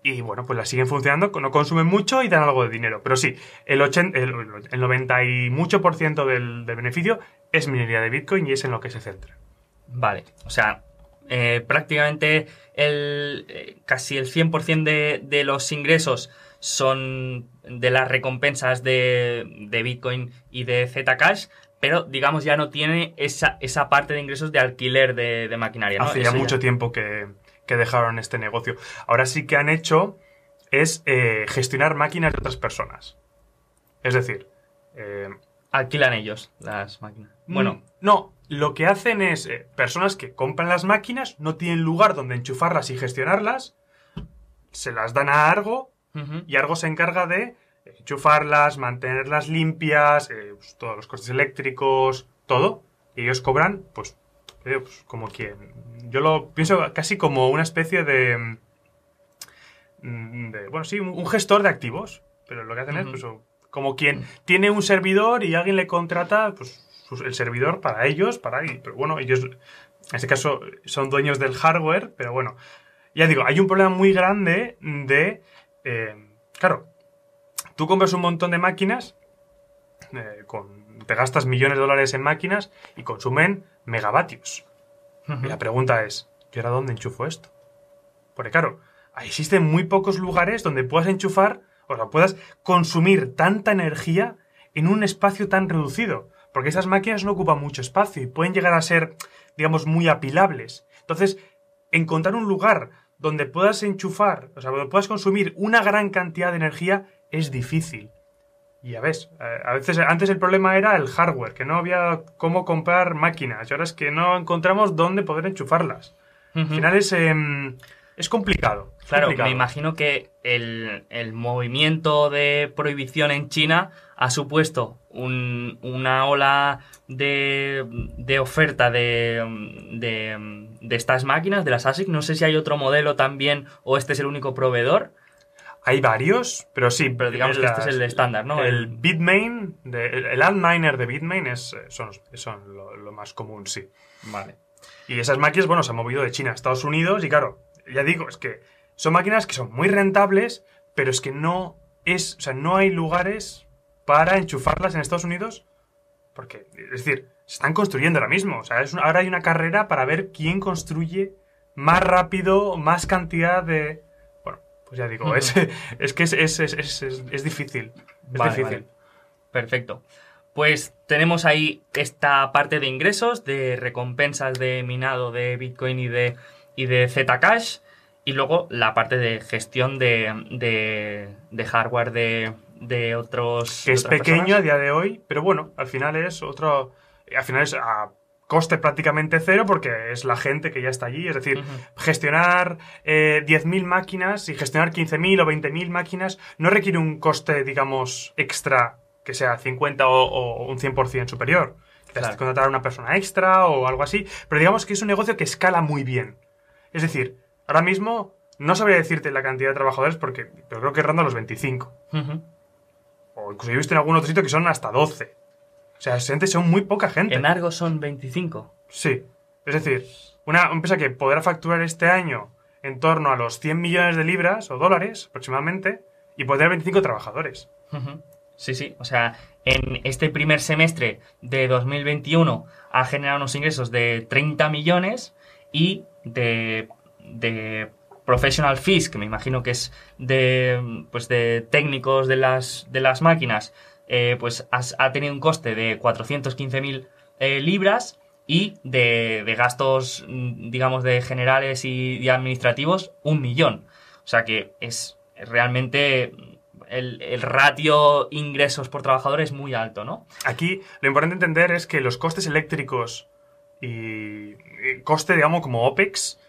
[SPEAKER 2] Y bueno, pues las siguen funcionando, no consumen mucho y dan algo de dinero. Pero sí, el, 80, el, 90 y mucho por ciento del, beneficio es minería de Bitcoin y es en lo que se centra.
[SPEAKER 1] Vale, o sea, eh, prácticamente el, eh, casi el 100% de, de, los ingresos son de las recompensas de, Bitcoin y de Zcash, pero digamos ya no tiene esa, esa parte de ingresos de alquiler de, maquinaria.
[SPEAKER 2] Hace ya mucho tiempo que, dejaron este negocio. Ahora sí que han hecho es eh, gestionar máquinas de otras personas. Es decir,
[SPEAKER 1] alquilan ellos las máquinas.
[SPEAKER 2] Mm, bueno, no, lo que hacen es eh, personas que compran las máquinas, no tienen lugar donde enchufarlas y gestionarlas, se las dan a Argo y Argo se encarga de enchufarlas, mantenerlas limpias, eh, pues, todos los costes eléctricos, todo. Y ellos cobran, pues, eh, pues, como quien. Yo lo pienso casi como una especie de. Mm, bueno, sí, un, gestor de activos. Pero lo que hacen es, pues, como quien tiene un servidor y alguien le contrata, pues el servidor para ellos, para pero bueno, ellos en este caso son dueños del hardware, pero bueno, ya digo, hay un problema muy grande de, eh, claro, tú compras un montón de máquinas, eh, con, te gastas millones de dólares en máquinas y consumen megavatios. Y la pregunta es, ¿y ahora dónde enchufo esto? Porque claro, existen muy pocos lugares donde puedas enchufar, o sea, puedas consumir tanta energía en un espacio tan reducido. Porque esas máquinas no ocupan mucho espacio y pueden llegar a ser, digamos, muy apilables. Entonces, encontrar un lugar donde puedas enchufar, o sea, donde puedas consumir una gran cantidad de energía es difícil. Y ya ves, eh, a veces antes el problema era el hardware, que no había cómo comprar máquinas, y ahora es que no encontramos dónde poder enchufarlas. Al final es, em, es complicado.
[SPEAKER 1] claro, me imagino que el, el movimiento de prohibición en China ha supuesto una ola de, de oferta de, de, estas máquinas, de las ASIC. No sé si hay otro modelo también o este es el único proveedor.
[SPEAKER 2] Hay varios, pero sí.
[SPEAKER 1] Pero digamos que este es el estándar, ¿no?
[SPEAKER 2] El, Bitmain, el, el Antminer de Bitmain es, son, son lo, más común, sí.
[SPEAKER 1] Vale.
[SPEAKER 2] Y esas máquinas, bueno, se han movido de China a Estados Unidos y claro, ya digo, es que son máquinas que son muy rentables, pero es que no es, o sea, no hay lugares para enchufarlas en Estados Unidos? Porque, es decir, se están construyendo ahora mismo. O sea, es ahora hay una carrera para ver quién construye más rápido, más cantidad de... Bueno, pues ya digo, es, <laughs> es, que es, es, difícil. Es difícil.
[SPEAKER 1] Perfecto. Pues tenemos ahí esta parte de ingresos, de recompensas de minado de Bitcoin y de, y de Zcash. Y luego la parte de gestión de, de, hardware de, de otros.
[SPEAKER 2] Que es pequeño a día de hoy, pero bueno, al final es otro. Al final es a coste prácticamente cero porque es la gente que ya está allí. Es decir, gestionar eh, 10.000 máquinas y gestionar 15.000 o 20.000 máquinas no requiere un coste, digamos, extra que sea 50 o, un 100% superior. Quizás claro. contratar a una persona extra o algo así. Pero digamos que es un negocio que escala muy bien. Es decir, ahora mismo no sabría decirte la cantidad de trabajadores porque pero creo que ronda los 25. O incluso he visto en algún otro sitio que son hasta 12. O sea, gente son muy poca gente.
[SPEAKER 1] En Argo son 25.
[SPEAKER 2] Sí. Es decir, una empresa que podrá facturar este año en torno a los 100 millones de libras o dólares aproximadamente y podrá 25 trabajadores.
[SPEAKER 1] Sí, sí. O sea, en este primer semestre de 2021 ha generado unos ingresos de 30 millones y de, de professional fees, que me imagino que es de, pues de técnicos de las, de las máquinas, eh, pues ha tenido un coste de 415.000 eh, libras y de, de, gastos, digamos, de generales y, administrativos, un millón. O sea que es realmente el, el, ratio ingresos por trabajador es muy alto, ¿no?
[SPEAKER 2] Aquí lo importante entender es que los costes eléctricos y coste, digamos, como OPEX,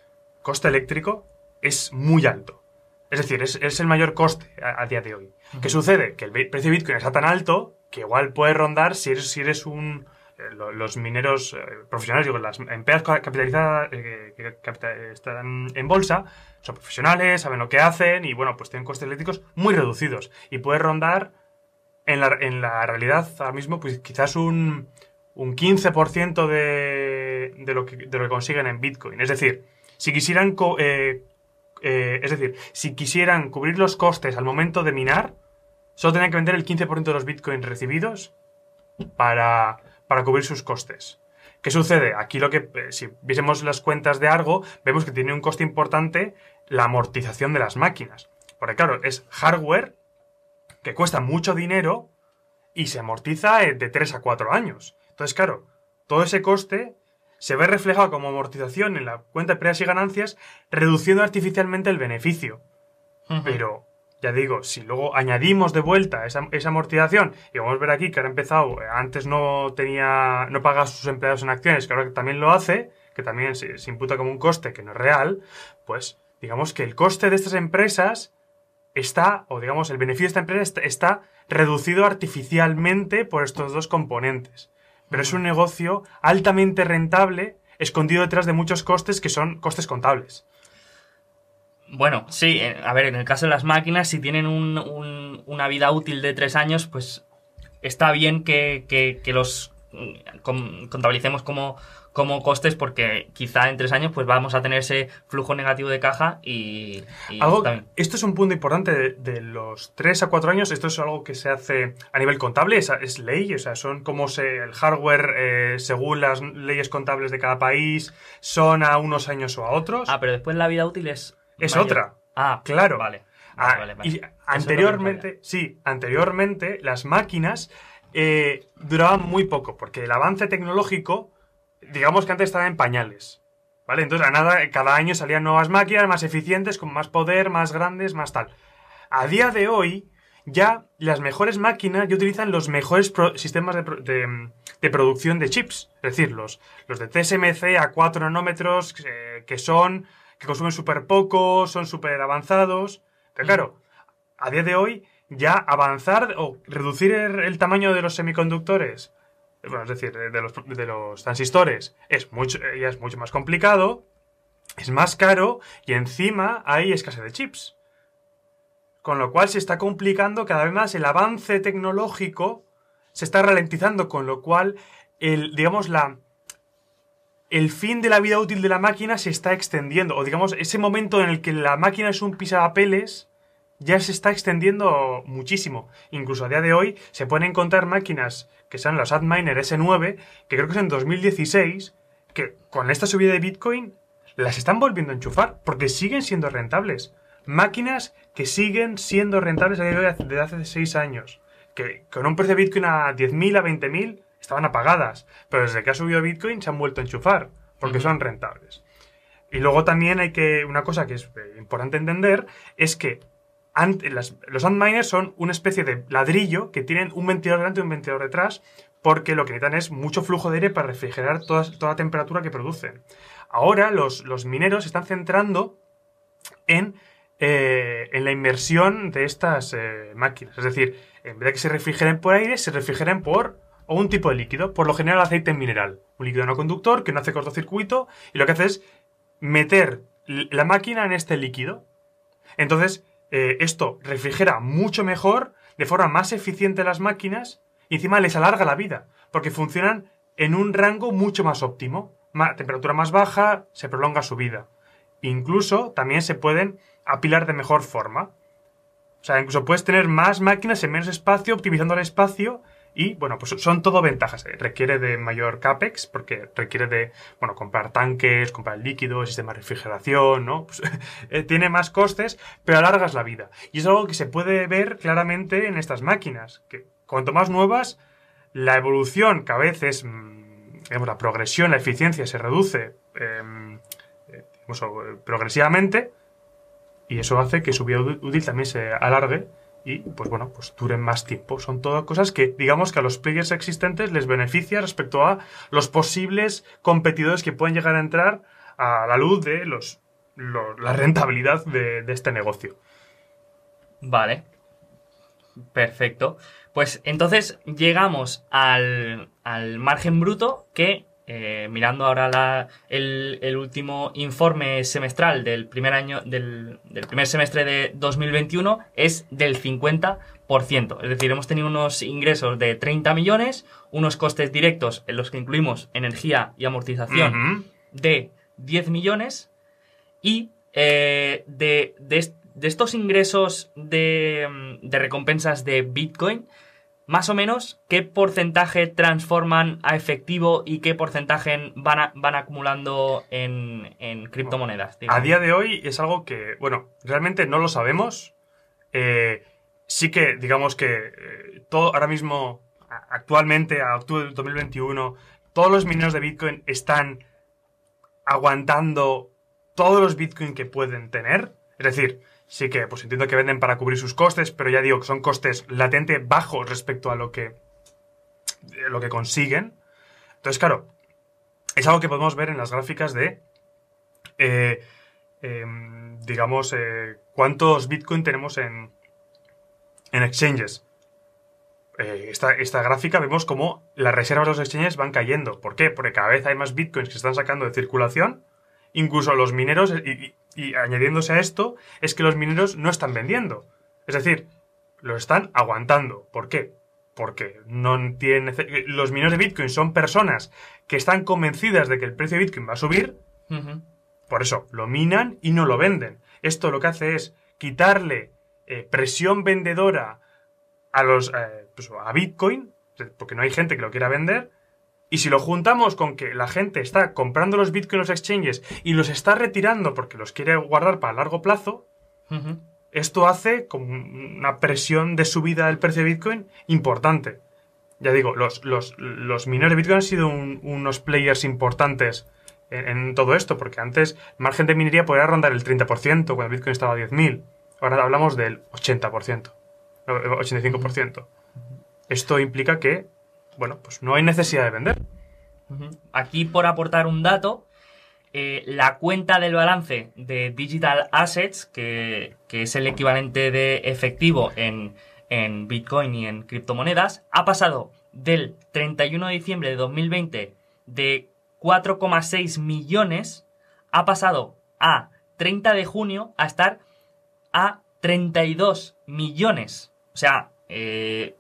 [SPEAKER 2] coste eléctrico, es muy alto. Es decir, es, el mayor coste a, día de hoy. ¿Qué sucede? Que el precio de Bitcoin está tan alto que igual puede rondar si eres, si eres un... Eh, los mineros eh, profesionales, digo, las empresas capitalizadas eh, que están en bolsa, son profesionales, saben lo que hacen y, bueno, pues tienen costes eléctricos muy reducidos. Y puede rondar, en la, en la realidad, ahora mismo, pues quizás un, un 15% de, de, lo que, de lo que consiguen en Bitcoin. Es decir, si quisieran eh, es decir, si quisieran cubrir los costes al momento de minar, solo tendrían que vender el 15% de los bitcoins recibidos para, para cubrir sus costes. ¿Qué sucede? Aquí lo que, eh, si viésemos las cuentas de Argo, vemos que tiene un coste importante la amortización de las máquinas. Porque claro, es hardware que cuesta mucho dinero y se amortiza de 3 a 4 años. Entonces, claro, todo ese coste se ve reflejado como amortización en la cuenta de pérdidas y ganancias, reduciendo artificialmente el beneficio. Pero, ya digo, si luego añadimos de vuelta esa, amortización, y vamos a ver aquí que ahora ha empezado, eh, antes no tenía, no pagaba a sus empleados en acciones, que ahora también lo hace, que también se, imputa como un coste que no es real, pues digamos que el coste de estas empresas está, o digamos, el beneficio de esta empresa está reducido artificialmente por estos dos componentes pero es un negocio altamente rentable, escondido detrás de muchos costes que son costes contables.
[SPEAKER 1] Bueno, sí, eh, a ver, en el caso de las máquinas, si tienen una vida útil de tres años, pues está bien que, los mm, contabilicemos como, como costes porque quizá en tres años pues vamos a tener ese flujo negativo de caja y...
[SPEAKER 2] esto es un punto importante de, los tres a cuatro años, esto es algo que se hace a nivel contable, es, ley, o sea, son como se, el hardware eh, según las leyes contables de cada país, son a unos años o a otros.
[SPEAKER 1] Ah, pero después la vida útil es...
[SPEAKER 2] Es otra.
[SPEAKER 1] Ah,
[SPEAKER 2] claro.
[SPEAKER 1] Vale.
[SPEAKER 2] Ah, y anteriormente, sí, anteriormente las máquinas eh, duraban muy poco, porque el avance tecnológico digamos que antes estaba en pañales. ¿Vale? Entonces, a nada, cada año salían nuevas máquinas más eficientes, con más poder, más grandes, más tal. A día de hoy, ya las mejores máquinas ya utilizan los mejores sistemas de, producción de chips. Es decir, los, de TSMC a 4 nanómetros, que, son, que consumen súper poco, son súper avanzados. Pero claro, a día de hoy, ya avanzar o reducir el tamaño de los semiconductores bueno, es decir, de los, de los transistores, es mucho, ya es mucho más complicado, es más caro y encima hay escasez de chips. Con lo cual se está complicando cada vez más el avance tecnológico, se está ralentizando, con lo cual, el, digamos, la, el fin de la vida útil de la máquina se está extendiendo. O digamos, ese momento en el que la máquina es un pisapapeles ya se está extendiendo muchísimo. Incluso a día de hoy se pueden encontrar máquinas que sean los Adminer S9, que creo que es en 2016, que con esta subida de Bitcoin las están volviendo a enchufar porque siguen siendo rentables. Máquinas que siguen siendo rentables a día de hoy desde hace 6 años. que con un precio de Bitcoin a 10.000, a 20.000, estaban apagadas. Pero desde que ha subido Bitcoin se han vuelto a enchufar, porque son rentables. Y luego también hay que, una cosa que es eh, importante entender, es que los antminers son una especie de ladrillo que tienen un ventilador delante y un ventilador detrás, porque lo que necesitan es mucho flujo de aire para refrigerar toda, la temperatura que producen. Ahora los, mineros se están centrando en, eh, la inmersión de estas eh, máquinas. Es decir, en vez de que se refrigeren por aire, se refrigeren por un tipo de líquido, por lo general aceite mineral. Un líquido no conductor que no hace cortocircuito y lo que hace es meter la máquina en este líquido. Entonces, eh, esto refrigera mucho mejor, de forma más eficiente las máquinas, y encima les alarga la vida, porque funcionan en un rango mucho más óptimo. temperatura más baja, se prolonga su vida. Incluso también se pueden apilar de mejor forma. O sea, incluso puedes tener más máquinas en menos espacio, optimizando el espacio y bueno, pues son todo ventajas. Eh, requiere de mayor CAPEX, porque requiere de, bueno, comprar tanques, comprar líquidos, sistema de refrigeración, ¿no? Pues, <laughs> eh, tiene más costes, pero alargas la vida. Y es algo que se puede ver claramente en estas máquinas, que cuanto más nuevas, la evolución cada vez es, mm, digamos, la progresión, la eficiencia se reduce em, eh, progresivamente, y eso hace que su vida útil también se alargue y pues bueno, pues duren más tiempo. Son todas cosas que digamos que a los players existentes les beneficia respecto a los posibles competidores que pueden llegar a entrar a la luz de los, la rentabilidad de, de este negocio.
[SPEAKER 1] Vale. Perfecto. Pues entonces llegamos al, al margen bruto que eh, mirando ahora el, último informe semestral del primer año del, primer semestre de 2021 es del 50%. Es decir, hemos tenido unos ingresos de 30 millones, unos costes directos en los que incluimos energía y amortización de 10 millones y eh, de, estos ingresos de, de recompensas de Bitcoin más o menos qué porcentaje transforman a efectivo y qué porcentaje van, van acumulando en, criptomonedas.
[SPEAKER 2] A día de hoy es algo que, bueno, realmente no lo sabemos. Eh, sí que, digamos que eh, todo ahora mismo, actualmente, a octubre del 2021, todos los mineros de Bitcoin están aguantando todos los Bitcoin que pueden tener. Es decir, sí que pues entiendo que venden para cubrir sus costes, pero ya digo que son costes latente bajos respecto a lo que, lo que consiguen. Entonces, claro, es algo que podemos ver en las gráficas de, eh, em, digamos, eh, cuántos Bitcoin tenemos en, en exchanges. Eh, esta, esta, gráfica vemos como las reservas de los exchanges van cayendo. ¿Por qué? Porque cada vez hay más bitcoins que se están sacando de circulación. Incluso los mineros, y, y añadiéndose a esto, es que los mineros no están vendiendo. Es decir, lo están aguantando. ¿Por qué? Porque no tienen los mineros de Bitcoin son personas que están convencidas de que el precio de Bitcoin va a subir. Por eso lo minan y no lo venden. Esto lo que hace es quitarle eh, presión vendedora a los eh, pues, a Bitcoin, porque no hay gente que lo quiera vender, y si lo juntamos con que la gente está comprando los bitcoins en los exchanges y los está retirando porque los quiere guardar para largo plazo, esto hace como una presión de subida del precio de bitcoin importante. Ya digo, los, los, los miners de bitcoin han sido unos players importantes en, todo esto, porque antes margen de minería podía rondar el 30% cuando el bitcoin estaba a 10.000. Ahora hablamos del 80%, 85%. Esto implica que bueno, pues no hay necesidad de vender.
[SPEAKER 1] Aquí, por aportar un dato, eh, la cuenta del balance de Digital Assets, que, es el equivalente de efectivo en, en, Bitcoin y en criptomonedas, ha pasado del 31 de diciembre de 2020 de 4,6 millones, ha pasado a 30 de junio a estar a 32 millones. O sea, eh,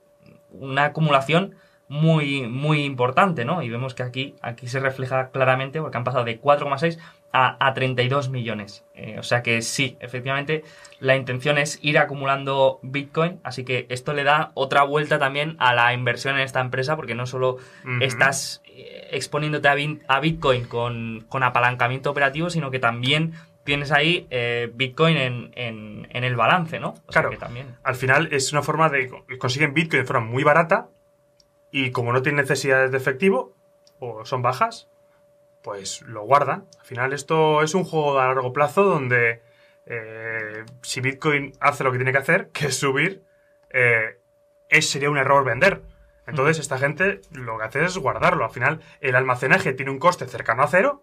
[SPEAKER 1] una acumulación muy, muy importante, ¿no? Y vemos que aquí, aquí se refleja claramente porque han pasado de 4,6 a, a, 32 millones. Eh, o sea que sí, efectivamente, la intención es ir acumulando Bitcoin, así que esto le da otra vuelta también a la inversión en esta empresa, porque no solo estás eh, exponiéndote a, Bitcoin con, con apalancamiento operativo, sino que también tienes ahí eh, Bitcoin en, en- en el balance, ¿no? O sea
[SPEAKER 2] Claro.
[SPEAKER 1] que también.
[SPEAKER 2] Al final es una forma de. consiguen Bitcoin de forma muy barata y como no tienen necesidades de efectivo o son bajas, pues lo guardan. Al final esto es un juego a largo plazo donde eh, si Bitcoin hace lo que tiene que hacer, que es subir, eh, es, sería un error vender. Entonces esta gente lo que hace es guardarlo. Al final el almacenaje tiene un coste cercano a cero.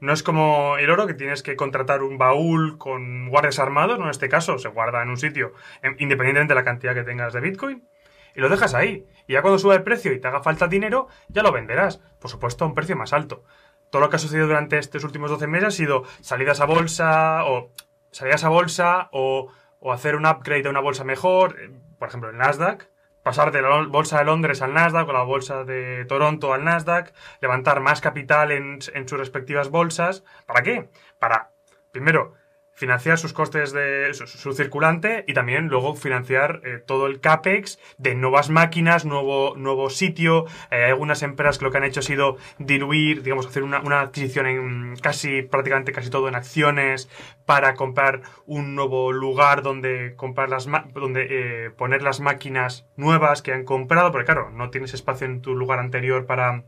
[SPEAKER 2] No es como el oro que tienes que contratar un baúl con guardias armados, no en este caso se guarda en un sitio em, independientemente de la cantidad que tengas de Bitcoin y lo dejas ahí. Y ya cuando suba el precio y te haga falta dinero, ya lo venderás. Por supuesto, a un precio más alto. Todo lo que ha sucedido durante estos últimos 12 meses ha sido salidas a bolsa o salidas a bolsa o, o hacer un upgrade a una bolsa mejor. eh, Por ejemplo, el Nasdaq. Pasar de la bolsa de Londres al Nasdaq o la bolsa de Toronto al Nasdaq. Levantar más capital en, en sus respectivas bolsas. ¿Para qué? Para, primero, financiar sus costes de su, circulante y también luego financiar eh, todo el CAPEX de nuevas máquinas, nuevo, nuevo sitio. Eh, algunas empresas que lo que han hecho ha sido diluir, digamos, hacer una, una adquisición en casi, prácticamente casi todo en acciones para comprar un nuevo lugar donde comprar las donde eh, poner las máquinas nuevas que han comprado, porque claro, no tienes espacio en tu lugar anterior para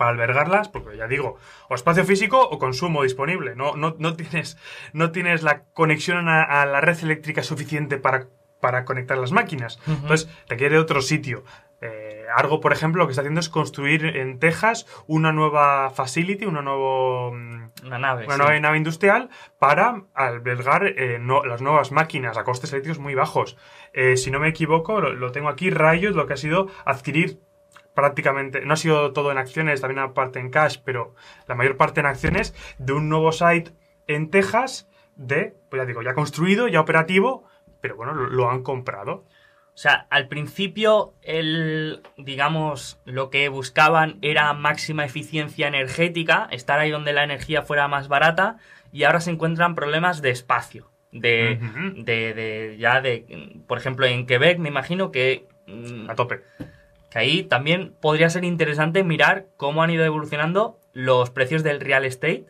[SPEAKER 2] para albergarlas, porque ya digo, o espacio físico o consumo disponible. No, no, no, tienes, no tienes la conexión a, a la red eléctrica suficiente para, para conectar las máquinas. Entonces, requiere otro sitio. Eh, Argo, por ejemplo, lo que está haciendo es construir en Texas una nueva facility, una, nuevo, mm,
[SPEAKER 1] Una nave.
[SPEAKER 2] una
[SPEAKER 1] sí.
[SPEAKER 2] nueva nave industrial para albergar eh, no- las nuevas máquinas a costes eléctricos muy bajos. Eh, si no me equivoco, lo, lo tengo aquí, Riot lo que ha sido adquirir prácticamente, no ha sido todo en acciones, también una parte en cash, pero la mayor parte en acciones de un nuevo site en Texas de, pues ya digo, ya construido, ya operativo, pero bueno, lo, lo han comprado.
[SPEAKER 1] O sea, al principio, el, digamos, lo que buscaban era máxima eficiencia energética, estar ahí donde la energía fuera más barata, y ahora se encuentran problemas de espacio. De, de, de- ya de, por ejemplo, en Quebec me imagino que, mm,
[SPEAKER 2] A tope.
[SPEAKER 1] Que ahí también podría ser interesante mirar cómo han ido evolucionando los precios del real estate,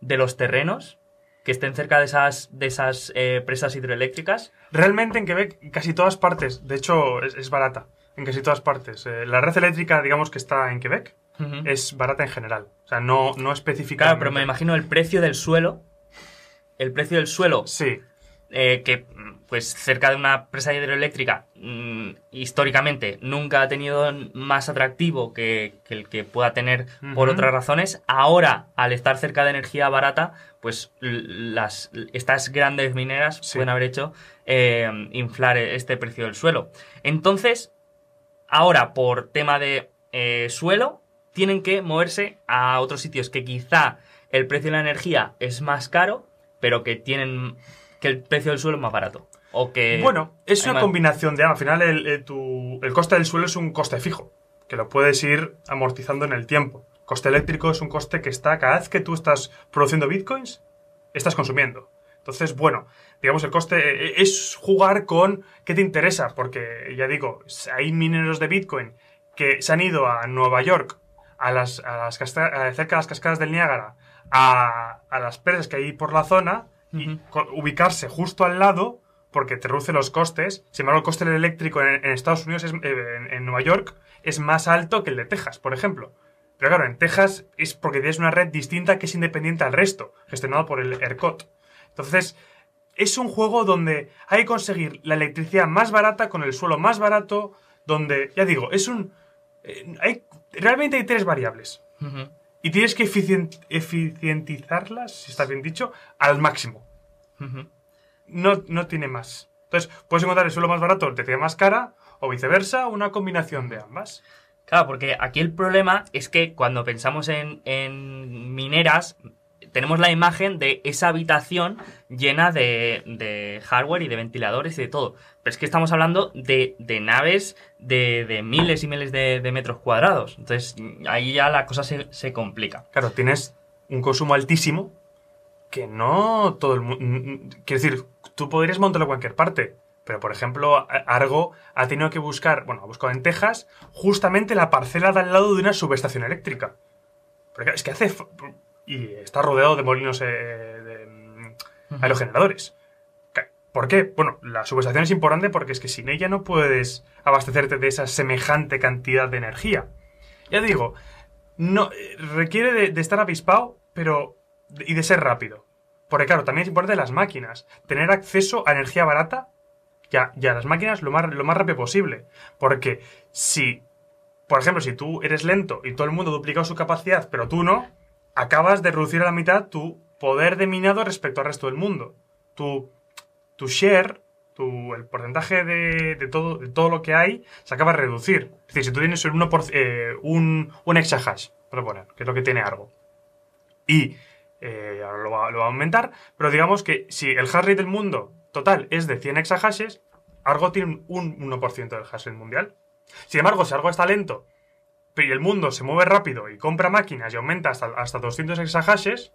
[SPEAKER 1] de los terrenos que estén cerca de esas, de esas eh, presas hidroeléctricas.
[SPEAKER 2] Realmente en Quebec, casi todas partes, de hecho es, es barata, en casi todas partes. Eh, la red eléctrica, digamos que está en Quebec, es barata en general. O sea, no, no específica.
[SPEAKER 1] Claro, pero me imagino el precio del suelo. El precio del suelo,
[SPEAKER 2] Sí,
[SPEAKER 1] eh, que pues cerca de una presa hidroeléctrica, mm, históricamente nunca ha tenido más atractivo que, que el que pueda tener por otras razones. Ahora, al estar cerca de energía barata, pues las, estas grandes mineras
[SPEAKER 2] Sí.
[SPEAKER 1] pueden haber hecho eh, inflar este precio del suelo. Entonces, ahora por tema de eh, suelo, tienen que moverse a otros sitios que quizá el precio de la energía es más caro, pero que tienen que el precio del suelo es más barato. O que
[SPEAKER 2] Bueno, es una combinación de. Al final, el, el- tu- el coste del suelo es un coste fijo, que lo puedes ir amortizando en el tiempo. Coste eléctrico es un coste que está cada vez que tú estás produciendo bitcoins, estás consumiendo. Entonces, bueno, digamos, el coste eh, es jugar con qué te interesa, porque ya digo, hay mineros de bitcoin que se han ido a Nueva York, a las, a las cerca de las cascadas del Niágara, a, a las presas que hay por la zona, y ubicarse justo al lado porque te reduce los costes. Sin embargo, el coste del eléctrico en, en Estados Unidos, es, eh, en, en Nueva York, es más alto que el de Texas, por ejemplo. Pero claro, en Texas es porque tienes una red distinta que es independiente al resto, gestionado por el ERCOT. Entonces, es un juego donde hay que conseguir la electricidad más barata con el suelo más barato, donde, ya digo, es un... eh, hay, realmente hay tres variables. Y tienes que eficien- eficientizarlas, si está bien dicho, al máximo
[SPEAKER 1] Ujú.
[SPEAKER 2] No, no tiene más. Entonces, puedes encontrar el suelo más barato, electricidad más cara, o viceversa, una combinación de ambas.
[SPEAKER 1] Claro, porque aquí el problema es que cuando pensamos en, en mineras, tenemos la imagen de esa habitación llena de, de hardware y de ventiladores y de todo. Pero es que estamos hablando de, de naves de, de miles y miles de, de metros cuadrados. Entonces, ahí ya la cosa se, se complica.
[SPEAKER 2] Claro, tienes un consumo altísimo que no todo el mundo... Quiero decir, tú podrías montarlo en cualquier parte. Pero, por ejemplo, A- Argo ha tenido que buscar, bueno, ha buscado en Texas, justamente la parcela de al lado de una subestación eléctrica. Porque es que hace... y está rodeado de molinos eh, de mm, aerogeneradores. ¿Por qué? Bueno, la subestación es importante porque es que sin ella no puedes abastecerte de esa semejante cantidad de energía. Ya digo, no eh, requiere de, de estar avispado, pero y de ser rápido. Porque claro, también es importante las máquinas, tener acceso a energía barata ya, ya las máquinas lo más, lo más rápido posible. Porque si, por ejemplo, si tú eres lento y todo el mundo ha duplicado su capacidad, pero tú no, acabas de reducir a la mitad tu poder de minado respecto al resto del mundo. Tu, tu share, tu, el porcentaje de, de todo, de todo lo que hay, se acaba de reducir. Es decir, si tú tienes un, 1%, eh, un, un exahash, por poner, que es lo que tiene algo, y eh, ahora lo va, lo va a aumentar, pero digamos que si el hash rate del mundo total es de 100 exahashes, Argo tiene un 1% del hash rate mundial. Sin embargo, si Argo está lento y el mundo se mueve rápido y compra máquinas y aumenta hasta, hasta 200 exahashes,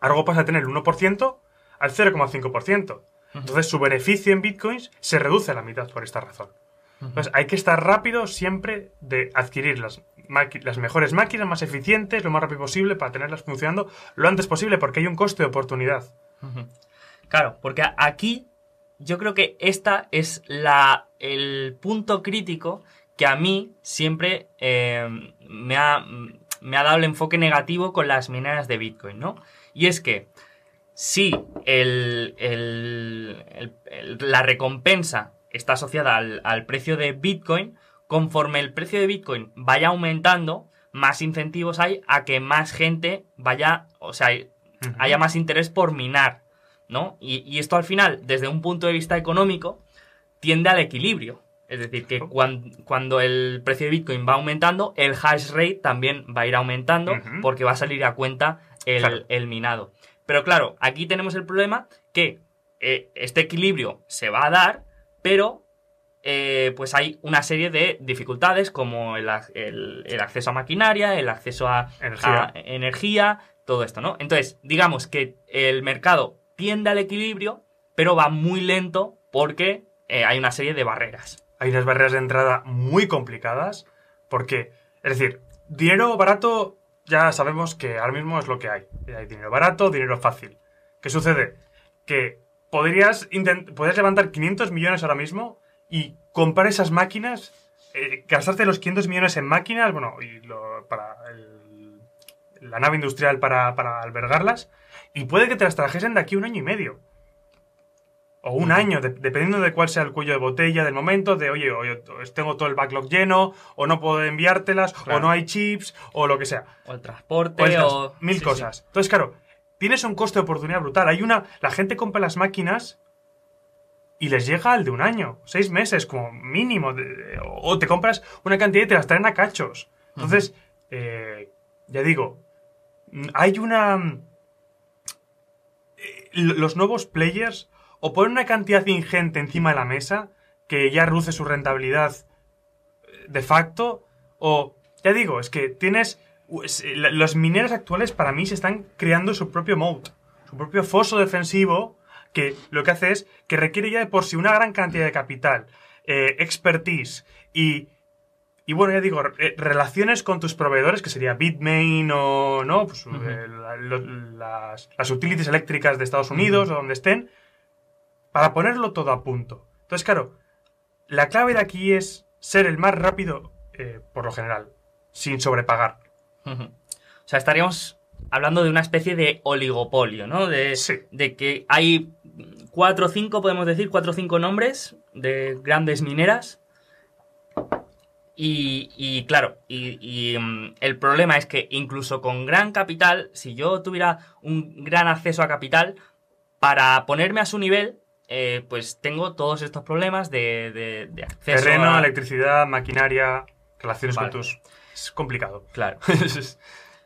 [SPEAKER 2] Argo pasa a tener el 1% al 0,5%. Entonces su beneficio en bitcoins se reduce a la mitad por esta razón. Entonces hay que estar rápido siempre de adquirir las, las mejores máquinas más eficientes lo más rápido posible para tenerlas funcionando lo antes posible porque hay un coste de oportunidad.
[SPEAKER 1] Claro, porque aquí yo creo que esta es la, el punto crítico que a mí siempre eh, me, ha, me ha dado el enfoque negativo con las mineras de Bitcoin, ¿no? Y es que si el- el- el- la recompensa está asociada al, al precio de Bitcoin, conforme el precio de Bitcoin vaya aumentando, más incentivos hay a que más gente vaya, o sea, haya más interés por minar, ¿no? Y, y esto al final, desde un punto de vista económico, tiende al equilibrio. Es decir, que cuan- cuando el precio de Bitcoin va aumentando, el hash rate también va a ir aumentando porque va a salir a cuenta el,
[SPEAKER 2] Claro.
[SPEAKER 1] el minado. Pero claro, aquí tenemos el problema que eh, este equilibrio se va a dar, pero eh, pues hay una serie de dificultades como el, ac- el- el acceso a maquinaria, el acceso a
[SPEAKER 2] Energía.
[SPEAKER 1] a energía, todo esto, ¿no? Entonces, digamos que el mercado tiende al equilibrio, pero va muy lento porque eh, hay una serie de barreras.
[SPEAKER 2] Hay unas barreras de entrada muy complicadas porque, es decir, dinero barato ya sabemos que ahora mismo es lo que hay. Hay dinero barato, dinero fácil. ¿Qué sucede? Que podrías, podrías levantar 500 millones ahora mismo y comprar esas máquinas, eh, gastarte los 500 millones en máquinas, bueno, y lo- para el- la nave industrial para, para albergarlas, y puede que te las trajesen de aquí un año y medio. O un año, de- dependiendo de cuál sea el cuello de botella del momento, de oye, oye, tengo todo el backlog lleno, o no puedo enviártelas,
[SPEAKER 1] Claro.
[SPEAKER 2] o no hay chips, o lo que sea.
[SPEAKER 1] O el transporte,
[SPEAKER 2] O el
[SPEAKER 1] o...
[SPEAKER 2] gas, mil
[SPEAKER 1] sí,
[SPEAKER 2] cosas. Entonces, claro, tienes un coste de oportunidad brutal. Hay una. La gente compra las máquinas y les llega al de un año, seis meses como mínimo. de- o te compras una cantidad y te las traen a cachos. Entonces, eh, ya digo, mm, hay una. mm, eh, Los nuevos players o ponen una cantidad ingente encima de la mesa que ya reduce su rentabilidad eh, de facto, o ya digo, es que tienes pues, eh, los mineros actuales para mí se están creando su propio moat, su propio foso defensivo que lo que hace es que requiere ya de por sí una gran cantidad de capital, eh, expertise y, y bueno, ya digo, re- relaciones con tus proveedores, que sería Bitmain o no, pues, eh, la- lo- las, las utilities eléctricas de Estados Unidos o donde estén, para ponerlo todo a punto. Entonces, claro, la clave de aquí es ser el más rápido, eh, por lo general, sin sobrepagar.
[SPEAKER 1] O sea, estaríamos hablando de una especie de oligopolio, ¿no? De,
[SPEAKER 2] Sí.
[SPEAKER 1] de que hay cuatro o cinco, podemos decir, cuatro o cinco nombres de grandes mineras. Y, y, claro, y, y, mm, el problema es que incluso con gran capital, si yo tuviera un gran acceso a capital, para ponerme a su nivel, eh, pues tengo todos estos problemas de, de- de acceso
[SPEAKER 2] Terreno,
[SPEAKER 1] a...
[SPEAKER 2] electricidad, maquinaria, relaciones
[SPEAKER 1] Vale.
[SPEAKER 2] con tus... Es complicado.
[SPEAKER 1] Claro. <laughs>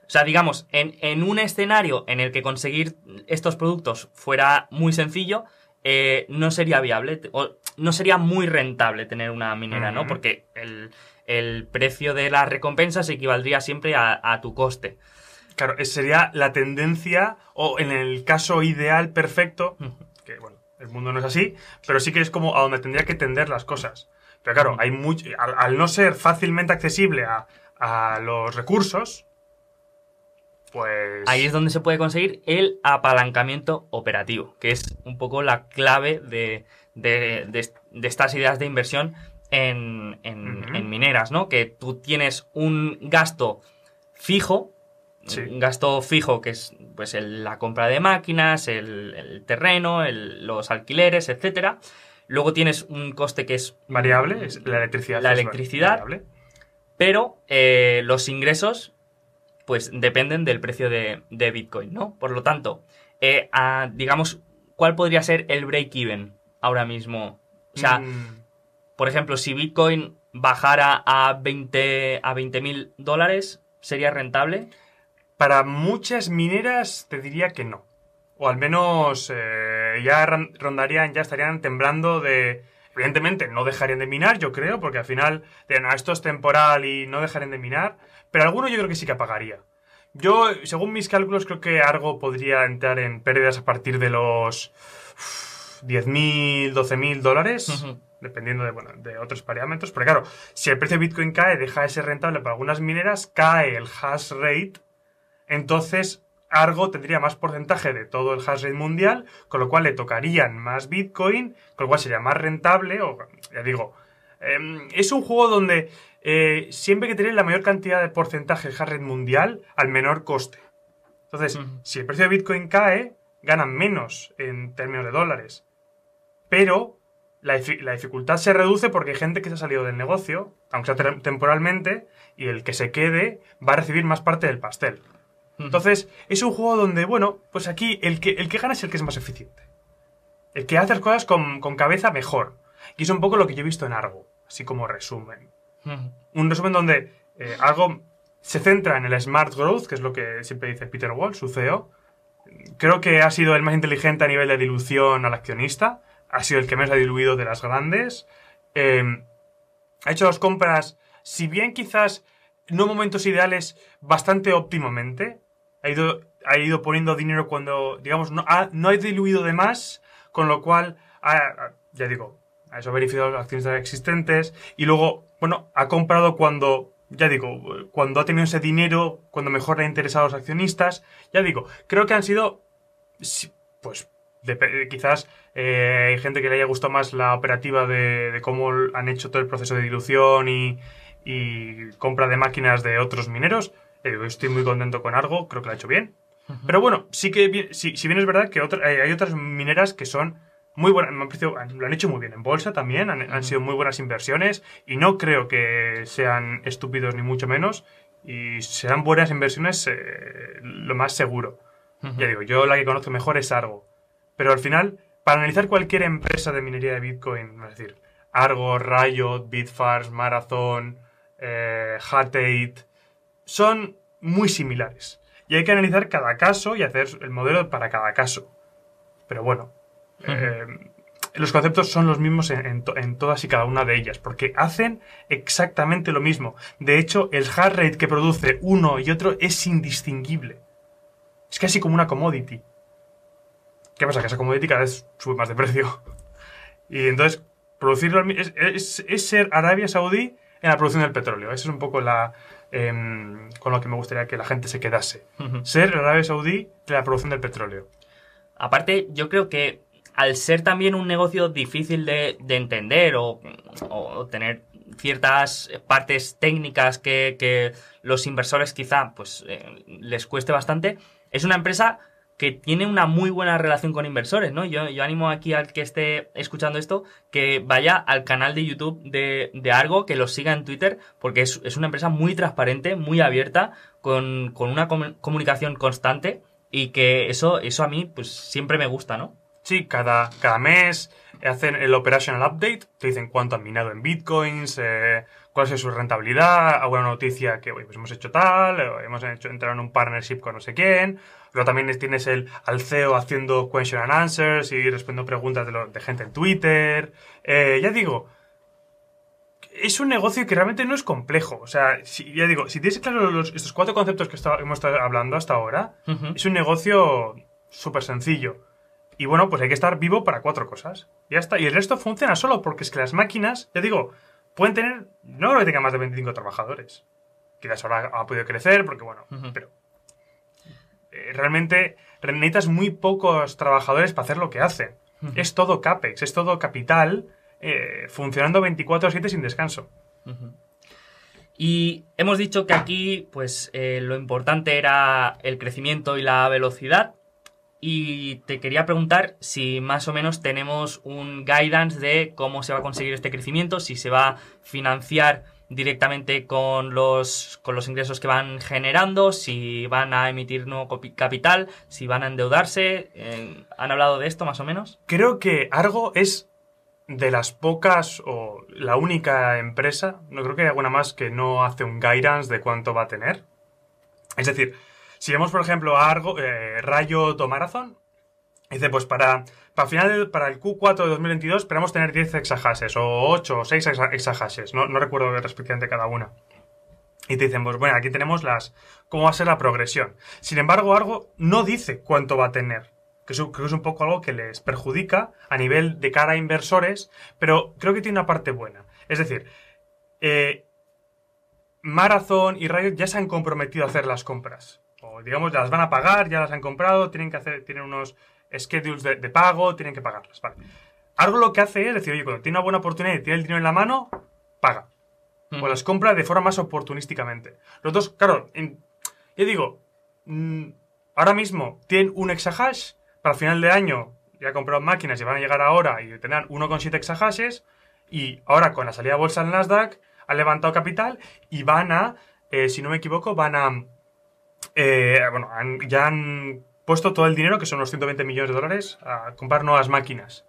[SPEAKER 1] O sea, digamos, en, en un escenario en el que conseguir estos productos fuera muy sencillo, eh, no sería viable, o no sería muy rentable tener una minera, ¿no? Porque el, el precio de las recompensas equivaldría siempre a, a tu coste.
[SPEAKER 2] Claro, sería la tendencia, o en el caso ideal perfecto, que bueno, el mundo no es así, pero sí que es como a donde tendría que tender las cosas. Pero claro, hay mucho, al, al no ser fácilmente accesible a, a los recursos, pues...
[SPEAKER 1] Ahí es donde se puede conseguir el apalancamiento operativo, que es un poco la clave de, de, de- de estas ideas de inversión en, en-
[SPEAKER 2] Ujú.
[SPEAKER 1] en mineras, ¿no? Que tú tienes un gasto fijo,
[SPEAKER 2] Sí.
[SPEAKER 1] un gasto fijo que es pues el- la compra de máquinas, el, el terreno, el- los alquileres, etcétera. Luego tienes un coste que es
[SPEAKER 2] Variable, es la electricidad.
[SPEAKER 1] La electricidad.
[SPEAKER 2] variable.
[SPEAKER 1] pero eh, los ingresos pues dependen del precio de, de Bitcoin, ¿no? Por lo tanto, eh, a- digamos, ¿cuál podría ser el break-even ahora mismo? O sea,
[SPEAKER 2] Mm,
[SPEAKER 1] por ejemplo, si Bitcoin bajara a 20 a 20 mil dólares, ¿sería rentable?
[SPEAKER 2] Para muchas mineras te diría que no. O al menos eh, ya rondarían, ya estarían temblando de... Evidentemente no dejarían de minar, yo creo, porque al final "Ah, esto es temporal y no dejarían de minar. Pero alguno yo creo que sí que apagaría. Yo, según mis cálculos, creo que algo podría entrar en pérdidas a partir de los uf, 10.000, 12.000 dólares.
[SPEAKER 1] Ujú.
[SPEAKER 2] dependiendo de, bueno, de otros parámetros. Pero claro, si el precio de Bitcoin cae, deja de ser rentable para algunas mineras, cae el hash rate, entonces Argo tendría más porcentaje de todo el hash rate mundial, con lo cual le tocarían más Bitcoin, con lo cual sería más rentable, o ya digo, em, es un juego donde eh, siempre que tener la mayor cantidad de porcentaje del hash rate mundial al menor coste. Entonces, si el precio de Bitcoin cae, ganan menos en términos de dólares. Pero la, la dificultad se reduce porque hay gente que se ha salido del negocio, aunque sea tem- temporalmente, y el que se quede va a recibir más parte del pastel. Entonces, es un juego donde, bueno, pues aquí el que, el que gana es el que es más eficiente. El que hace las cosas con, con cabeza mejor. Y es un poco lo que yo he visto en Argo, así como resumen. Un resumen donde eh, Argo se centra en el Smart Growth, que es lo que siempre dice Peter Wall, su CEO. Creo que ha sido el más inteligente a nivel de dilución al accionista. Ha sido el que menos ha diluido de las grandes. Eh, ha hecho las compras, si bien quizás no en momentos ideales, bastante óptimamente. Ha ido, ha ido poniendo dinero cuando, digamos, no ha, no ha diluido de más, con lo cual, ya digo, ha eso beneficiado a los accionistas existentes y luego, bueno, ha comprado cuando, ya digo, cuando ha tenido ese dinero, cuando mejor le ha interesado a los accionistas. Ya digo, creo que han sido, pues, dep- quizás eh, hay gente que le haya gustado más la operativa de, de cómo han hecho todo el proceso de dilución y, y compra de máquinas de otros mineros. Eh, estoy muy contento con Argo, creo que lo ha hecho bien. Pero bueno, sí que, bien- si, bien es verdad que otra- eh, hay otras mineras que son muy buenas, lo han hecho muy bien en bolsa también, han, han sido muy buenas inversiones y no creo que sean estúpidos ni mucho menos y serán buenas inversiones eh, lo más seguro. Ya digo, yo la que conozco mejor es Argo. Pero al final, para analizar cualquier empresa de minería de Bitcoin, es decir, Argo, Riot, Bitfarms, Marathon, eh, 8, son muy similares. Y hay que analizar cada caso y hacer el modelo para cada caso. Pero bueno, eh, los conceptos son los mismos en, en to- en todas y cada una de ellas, porque hacen exactamente lo mismo. De hecho, el hash rate que produce uno y otro es indistinguible. Es casi como una commodity. ¿Qué pasa? Que esa commodity cada vez sube más de precio. <laughs> Y entonces, producirlo es- es ser Arabia Saudí en la producción del petróleo. Esa es un poco la em, con lo que me gustaría que la gente se quedase. Ser Arabia Saudí de la producción del petróleo.
[SPEAKER 1] Aparte, yo creo que al ser también un negocio difícil de, de entender o, o tener ciertas partes técnicas que, que los inversores quizá pues eh, les cueste bastante, es una empresa que tiene una muy buena relación con inversores, ¿no? Yo, yo animo aquí al que esté escuchando esto que vaya al canal de YouTube de, de Argo, que los siga en Twitter, porque es, es una empresa muy transparente, muy abierta, con, con una comu- comunicación constante y que eso, eso a mí pues siempre me gusta, ¿no?
[SPEAKER 2] Sí, cada, cada mes hacen el operational update, te dicen cuánto han minado en bitcoins, eh, cuál es su rentabilidad, alguna noticia que oye, pues hemos hecho tal, eh, hemos hecho entrar en un partnership con no sé quién. Luego también tienes el al CEO haciendo question and answers y respondiendo preguntas de, lo- de gente en Twitter. Eh, ya digo, es un negocio que realmente no es complejo. O sea, si, ya digo, si tienes claro los- estos cuatro conceptos que está- hemos estado hablando hasta ahora, es un negocio súper sencillo. Y bueno, pues hay que estar vivo para cuatro cosas. Ya está. Y el resto funciona solo porque es que las máquinas, ya digo, pueden tener, no creo que tengan más de 25 trabajadores. Quizás ahora ha podido crecer porque bueno, pero eh, realmente necesitas muy pocos trabajadores para hacer lo que hacen. Es todo CAPEX, es todo capital eh, funcionando 24/7 sin descanso.
[SPEAKER 1] Y hemos dicho que aquí, pues, eh, lo importante era el crecimiento y la velocidad. Y te quería preguntar si más o menos tenemos un guidance de cómo se va a conseguir este crecimiento, si se va a financiar directamente con los, con los ingresos que van generando, si van a emitir nuevo capital, si van a endeudarse. Eh, ¿Han hablado de esto más o menos?
[SPEAKER 2] Creo que Argo es de las pocas o la única empresa, no creo que haya alguna más que no hace un guidance de cuánto va a tener. Es decir, si vemos por ejemplo a Argo, eh, Rayo dice pues para, para final para el Q4 de 2022 esperamos tener 10 exahashes o 8 o 6 exahashes, no, no recuerdo respectivamente cada una. Y te dicen, pues bueno, aquí tenemos las cómo va a ser la progresión. Sin embargo, Argo no dice cuánto va a tener que es, que es un poco algo que les perjudica a nivel de cara a inversores, pero creo que tiene una parte buena. Es decir, eh, Marathon y Riot ya se han comprometido a hacer las compras. O digamos, ya las van a pagar, ya las han comprado, tienen que hacer, tienen unos schedules de, pago, tienen que pagarlas. Vale. Algo lo que hace es decir, oye, cuando tiene una buena oportunidad y tiene el dinero en la mano, paga. O las compra de forma más oportunísticamente. Los dos, claro, yo digo, mm, ahora mismo tienen un exahash para final de año ya comprado máquinas y van a llegar ahora y tener 1,7 exahashes y ahora con la salida de bolsa en Nasdaq han levantado capital y van a, eh, si no me equivoco, van a, eh, bueno, ya han puesto todo el dinero, que son unos 120 millones de dólares, a comprar nuevas máquinas.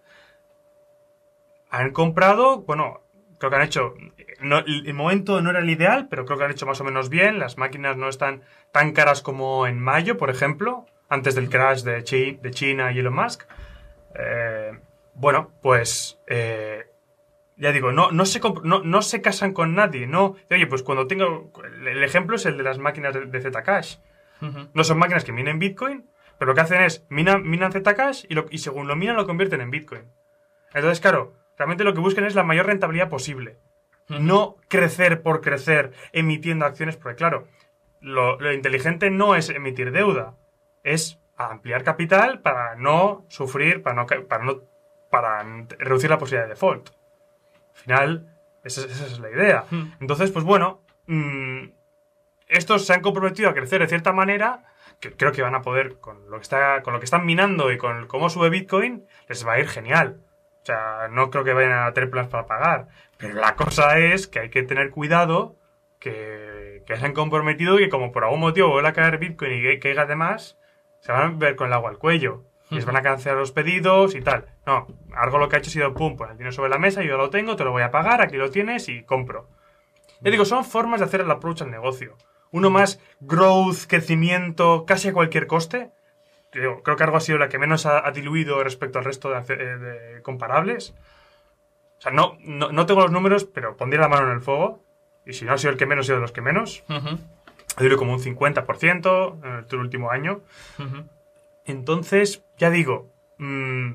[SPEAKER 2] Han comprado, bueno, creo que han hecho, el momento no era el ideal, pero creo que han hecho más o menos bien, las máquinas no están tan caras como en mayo, por ejemplo, antes del crash de, China y Elon Musk. Eh, bueno, pues eh, ya digo, no, no, se no, se casan con nadie, no. Oye, pues cuando tengo. El ejemplo es el de las máquinas de, Zcash. No son máquinas que minen Bitcoin, pero lo que hacen es minan, minan Zcash y, y según lo minan lo convierten en Bitcoin. Entonces, claro, realmente lo que buscan es la mayor rentabilidad posible. No crecer por crecer emitiendo acciones, porque claro, lo inteligente no es emitir deuda es ampliar capital para no sufrir, para no, para no para reducir la posibilidad de default. Al final, esa, es la idea. Entonces, pues bueno, mm, estos se han comprometido a crecer de cierta manera, que creo que van a poder, con lo que, está, con lo que están minando y con cómo sube Bitcoin, les va a ir genial. O sea, no creo que vayan a tener planes para pagar. Pero la cosa es que hay que tener cuidado que, que se han comprometido y que como por algún motivo vuelva a caer Bitcoin y caiga de más, se van a ver con el agua al cuello. Les van a cancelar los pedidos y tal. No, algo lo que ha hecho ha sido, pum, pues el dinero sobre la mesa, yo lo tengo, te lo voy a pagar, aquí lo tienes y compro. Ya digo, son formas de hacer el approach al negocio. Uno más growth, crecimiento, casi a cualquier coste. Creo, que algo ha sido la que menos ha, diluido respecto al resto de, de, comparables. O sea, no, no, tengo los números, pero pondría la mano en el fuego. Y si no ha sido el que menos, ha sido de los que menos ha como un 50% en el último año. Entonces, ya digo, mm,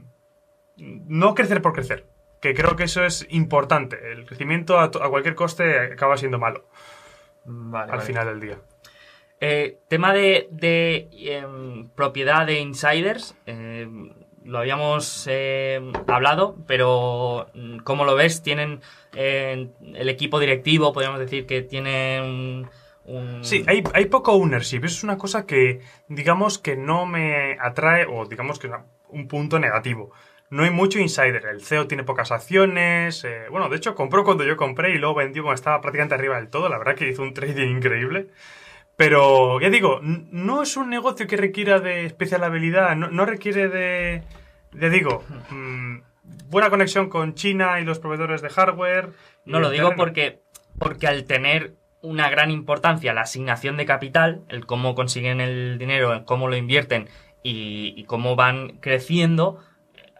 [SPEAKER 2] no crecer por crecer, que creo que eso es importante. El crecimiento a, cualquier coste acaba siendo malo al final del día.
[SPEAKER 1] Eh, tema de, em, propiedad de insiders, em, lo habíamos em, hablado, pero mm, ¿cómo lo ves? ¿Tienen el equipo directivo, podríamos decir que tienen
[SPEAKER 2] Sí, hay, hay poco ownership. Eso es una cosa que, digamos, que no me atrae, o digamos que es un punto negativo. No hay mucho insider. El CEO tiene pocas acciones. Eh, bueno, de hecho, compró cuando yo compré y luego vendió cuando estaba prácticamente arriba del todo. La verdad que hizo un trading increíble. Pero, ya digo, no es un negocio que requiera de especial habilidad. No, requiere de, de digo, mm, buena conexión con China y los proveedores de hardware.
[SPEAKER 1] No lo digo porque, porque al tener una gran importancia la asignación de capital, el cómo consiguen el dinero, cómo lo invierten y, cómo van creciendo.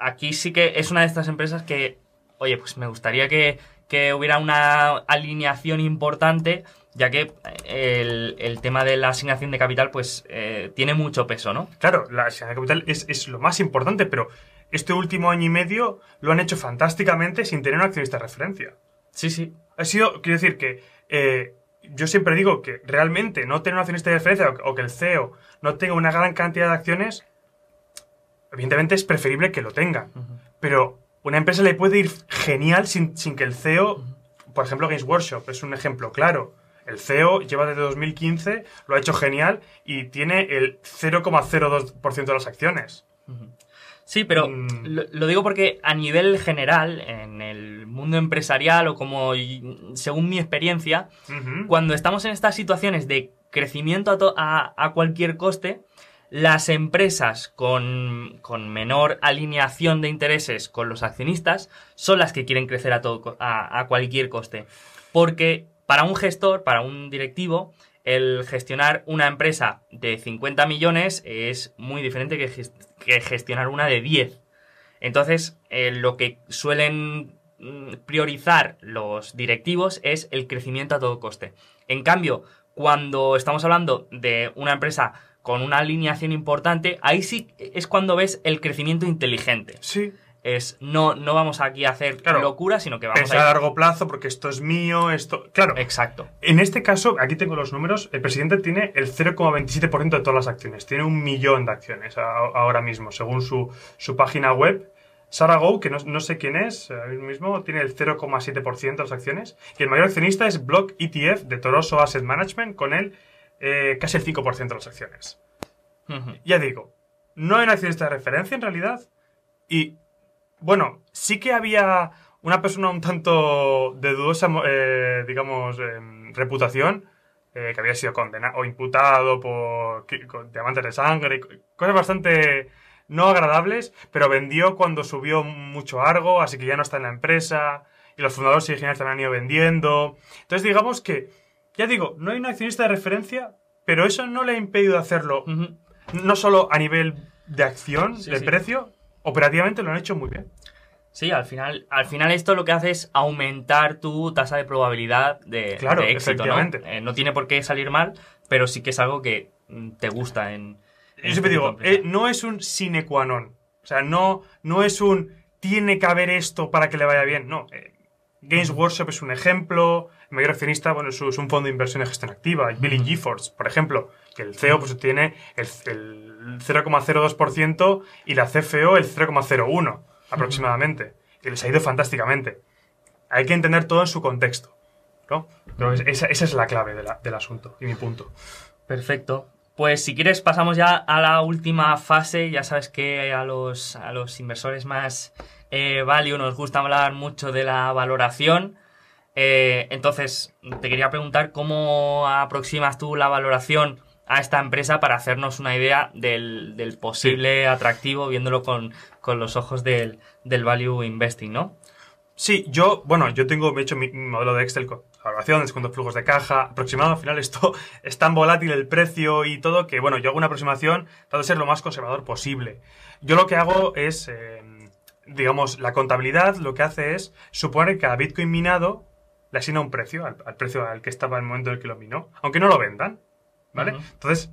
[SPEAKER 1] Aquí sí que es una de estas empresas que, oye, pues me gustaría que, hubiera una alineación importante, ya que el, tema de la asignación de capital, pues eh, tiene mucho peso, ¿no?
[SPEAKER 2] Claro, la asignación de capital es, es lo más importante, pero este último año y medio lo han hecho fantásticamente sin tener un accionista de referencia.
[SPEAKER 1] Sí, sí.
[SPEAKER 2] Ha sido, quiero decir que eh, yo siempre digo que realmente no tener un accionista de referencia o, o que el CEO no tenga una gran cantidad de acciones, evidentemente es preferible que lo tenga. Pero una empresa le puede ir genial sin, sin que el CEO, por ejemplo, Games Workshop es un ejemplo claro. El CEO lleva desde 2015, lo ha hecho genial y tiene el 0,02% de las acciones.
[SPEAKER 1] Sí, pero
[SPEAKER 2] Mm.
[SPEAKER 1] lo, lo digo porque a nivel general, en el mundo empresarial o como según mi experiencia, cuando estamos en estas situaciones de crecimiento a, a- a cualquier coste, las empresas con, con menor alineación de intereses con los accionistas son las que quieren crecer a, todo, a, a cualquier coste. Porque para un gestor, para un directivo, el gestionar una empresa de 50 millones es muy diferente que gestionar una de 10. Entonces, eh, lo que suelen mm, priorizar los directivos es el crecimiento a todo coste. En cambio, cuando estamos hablando de una empresa con una alineación importante, ahí sí es cuando ves el crecimiento inteligente.
[SPEAKER 2] Sí,
[SPEAKER 1] Es no, no vamos aquí a hacer
[SPEAKER 2] Claro.
[SPEAKER 1] locura, sino que vamos
[SPEAKER 2] a
[SPEAKER 1] a
[SPEAKER 2] largo plazo porque esto es mío, esto... Claro,
[SPEAKER 1] Exacto.
[SPEAKER 2] En este caso, aquí tengo los números, el presidente tiene el 0,27% de todas las acciones. Tiene un millón de acciones ahora mismo, según su, su página web. Sarah Go, que no, no sé quién es, ahora mismo tiene el 0,7% de las acciones. Y el mayor accionista es Block ETF de Toroso Asset Management, con él eh, casi el 5% de las acciones. Ya digo, no hay un accionista de referencia en realidad. Y, bueno, sí que había una persona un tanto de dudosa, eh, digamos, em, reputación, eh, que había sido condenado o imputado por diamantes de sangre, co- cosas bastante no agradables, pero vendió cuando subió mucho Argo, así que ya no está en la empresa, y los fundadores originales también han ido vendiendo. Entonces, digamos que, ya digo, no hay un accionista de referencia, pero eso no le ha impedido hacerlo no solo a nivel de acción,
[SPEAKER 1] Sí,
[SPEAKER 2] de
[SPEAKER 1] sí.
[SPEAKER 2] precio, operativamente lo han hecho muy bien.
[SPEAKER 1] Sí, al final, al final esto lo que hace es aumentar tu tasa de probabilidad de,
[SPEAKER 2] Claro,
[SPEAKER 1] de éxito, ¿no? Eh, no tiene por qué salir mal, pero sí que es algo que mm, te gusta en... en
[SPEAKER 2] Yo siempre
[SPEAKER 1] este
[SPEAKER 2] digo, eh, no es un sine qua non. O sea, no, no es un tiene que haber esto para que le vaya bien. No. eh, Games Workshop es un ejemplo. El mayor accionista, bueno, es, es un fondo de inversión de gestión activa. Billy GeForce, por ejemplo, que el CEO pues, tiene el, el 0,02% y la CFO el 0,01% aproximadamente. Que les ha ido fantásticamente. Hay que entender todo en su contexto. ¿no? Pero es- esa, esa es la clave de la- del asunto y mi punto.
[SPEAKER 1] Perfecto. Pues si quieres pasamos ya a la última fase. Ya sabes que a los, a los inversores más eh, value nos gusta hablar mucho de la valoración. Eh, entonces, te quería preguntar cómo aproximas tú la valoración a esta empresa para hacernos una idea del, del posible atractivo viéndolo con, con los ojos del, del value investing, ¿no?
[SPEAKER 2] Sí, yo, bueno, yo tengo, me he hecho mi, mi modelo de Excel con valoración, descuento flujos de caja, aproximado, al final esto <laughs> es tan volátil el precio y todo que, bueno, yo hago una aproximación, trato de ser lo más conservador posible. Yo lo que hago es, eh, digamos, la contabilidad lo que hace es suponer que cada Bitcoin minado le asigna un precio, al, al precio al que estaba en el momento en el que lo minó, aunque no lo vendan, ¿vale? Entonces,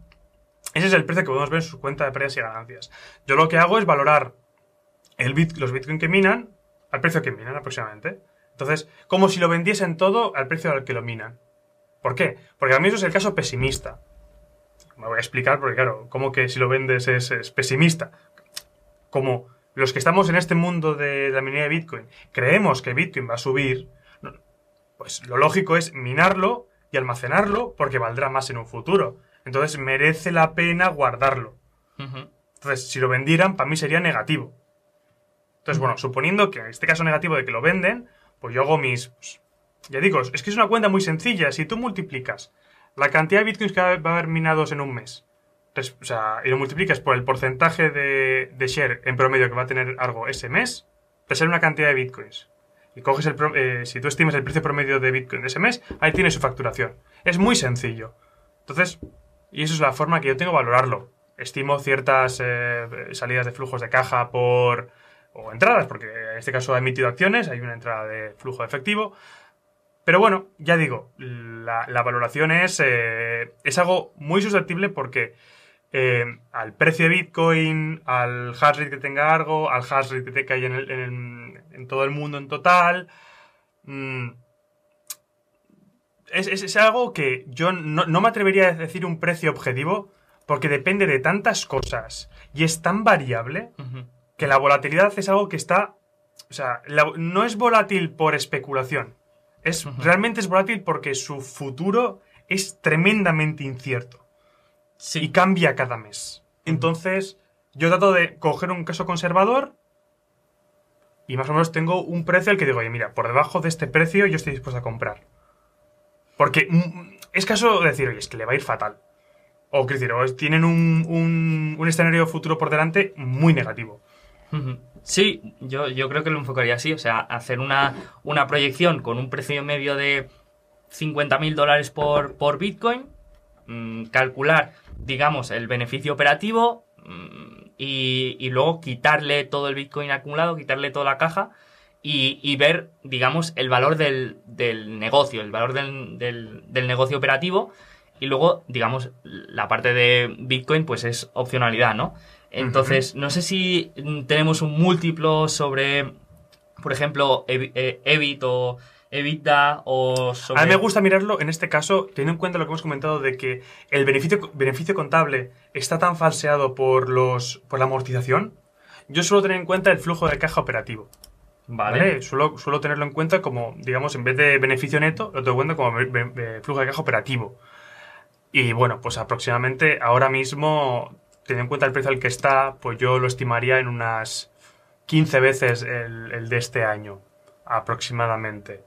[SPEAKER 2] ese es el precio que podemos ver en su cuenta de pérdidas y ganancias. Yo lo que hago es valorar el bit, los Bitcoin que minan al precio que minan aproximadamente. Entonces, como si lo vendiesen todo al precio al que lo minan. ¿Por qué? Porque a mí eso es el caso pesimista. Me voy a explicar porque, claro, como que si lo vendes es, es pesimista. Como los que estamos en este mundo de la minería de Bitcoin creemos que Bitcoin va a subir, pues lo lógico es minarlo y almacenarlo porque valdrá más en un futuro. Entonces merece la pena guardarlo. Entonces, si lo vendieran, para mí sería negativo. Entonces, bueno, suponiendo que en este caso negativo de que lo venden, pues yo hago mis... pues, ya digo, es que es una cuenta muy sencilla. Si tú multiplicas la cantidad de bitcoins que va a haber minados en un mes, o sea, y lo multiplicas por el porcentaje de, de share en promedio que va a tener algo ese mes, te sale una cantidad de bitcoins. Y coges el... eh, si tú estimas el precio promedio de bitcoin de ese mes, ahí tienes su facturación. Es muy sencillo. Entonces, y eso es la forma que yo tengo de valorarlo. Estimo ciertas eh, salidas de flujos de caja por. O entradas, porque en este caso ha emitido acciones, hay una entrada de flujo de efectivo. Pero bueno, ya digo, la, valoración es, eh, es algo muy susceptible porque eh, al precio de Bitcoin, al hash rate que tenga algo, al hash rate que hay en, en todo el mundo en total, mm, es, es- algo que yo no, me atrevería a decir un precio objetivo porque depende de tantas cosas y es tan variable. Que la volatilidad es algo que está... O sea, la- no es volátil por especulación. Es. Realmente es volátil porque su futuro es tremendamente incierto
[SPEAKER 1] Sí.
[SPEAKER 2] y cambia cada mes. Entonces, yo trato de coger un caso conservador y más o menos tengo un precio al que digo, oye, mira, por debajo de este precio yo estoy dispuesto a comprar. Porque mm, es caso de decir, oye, es que le va a ir fatal. O, quiero decir, o tienen un, un- un escenario futuro por delante muy negativo.
[SPEAKER 1] Sí, yo, yo creo que lo enfocaría así, o sea, hacer una, una proyección con un precio medio de 50.000 dólares por, por Bitcoin, mm, calcular, digamos, el beneficio operativo mm, y, y luego quitarle todo el Bitcoin acumulado, quitarle toda la caja y, y ver, digamos, el valor del, del negocio, el valor del- del negocio operativo y luego, digamos, la parte de Bitcoin pues es opcionalidad, ¿no? Entonces, no sé si mm, tenemos un múltiplo sobre, por ejemplo, Evi- eh, EBIT o EBITDA o sobre...
[SPEAKER 2] A mí me gusta mirarlo en este caso, teniendo en cuenta lo que hemos comentado de que el beneficio, beneficio contable está tan falseado por, los, por la amortización. Yo suelo tener en cuenta el flujo de caja operativo.
[SPEAKER 1] Vale.
[SPEAKER 2] ¿vale? Suelo, suelo tenerlo en cuenta como, digamos, en vez de beneficio neto, lo tengo en cuenta como be- be- be- flujo de caja operativo. Y bueno, pues aproximadamente ahora mismo, teniendo en cuenta el precio al que está, pues yo lo estimaría en unas 15 veces el, de este año, aproximadamente.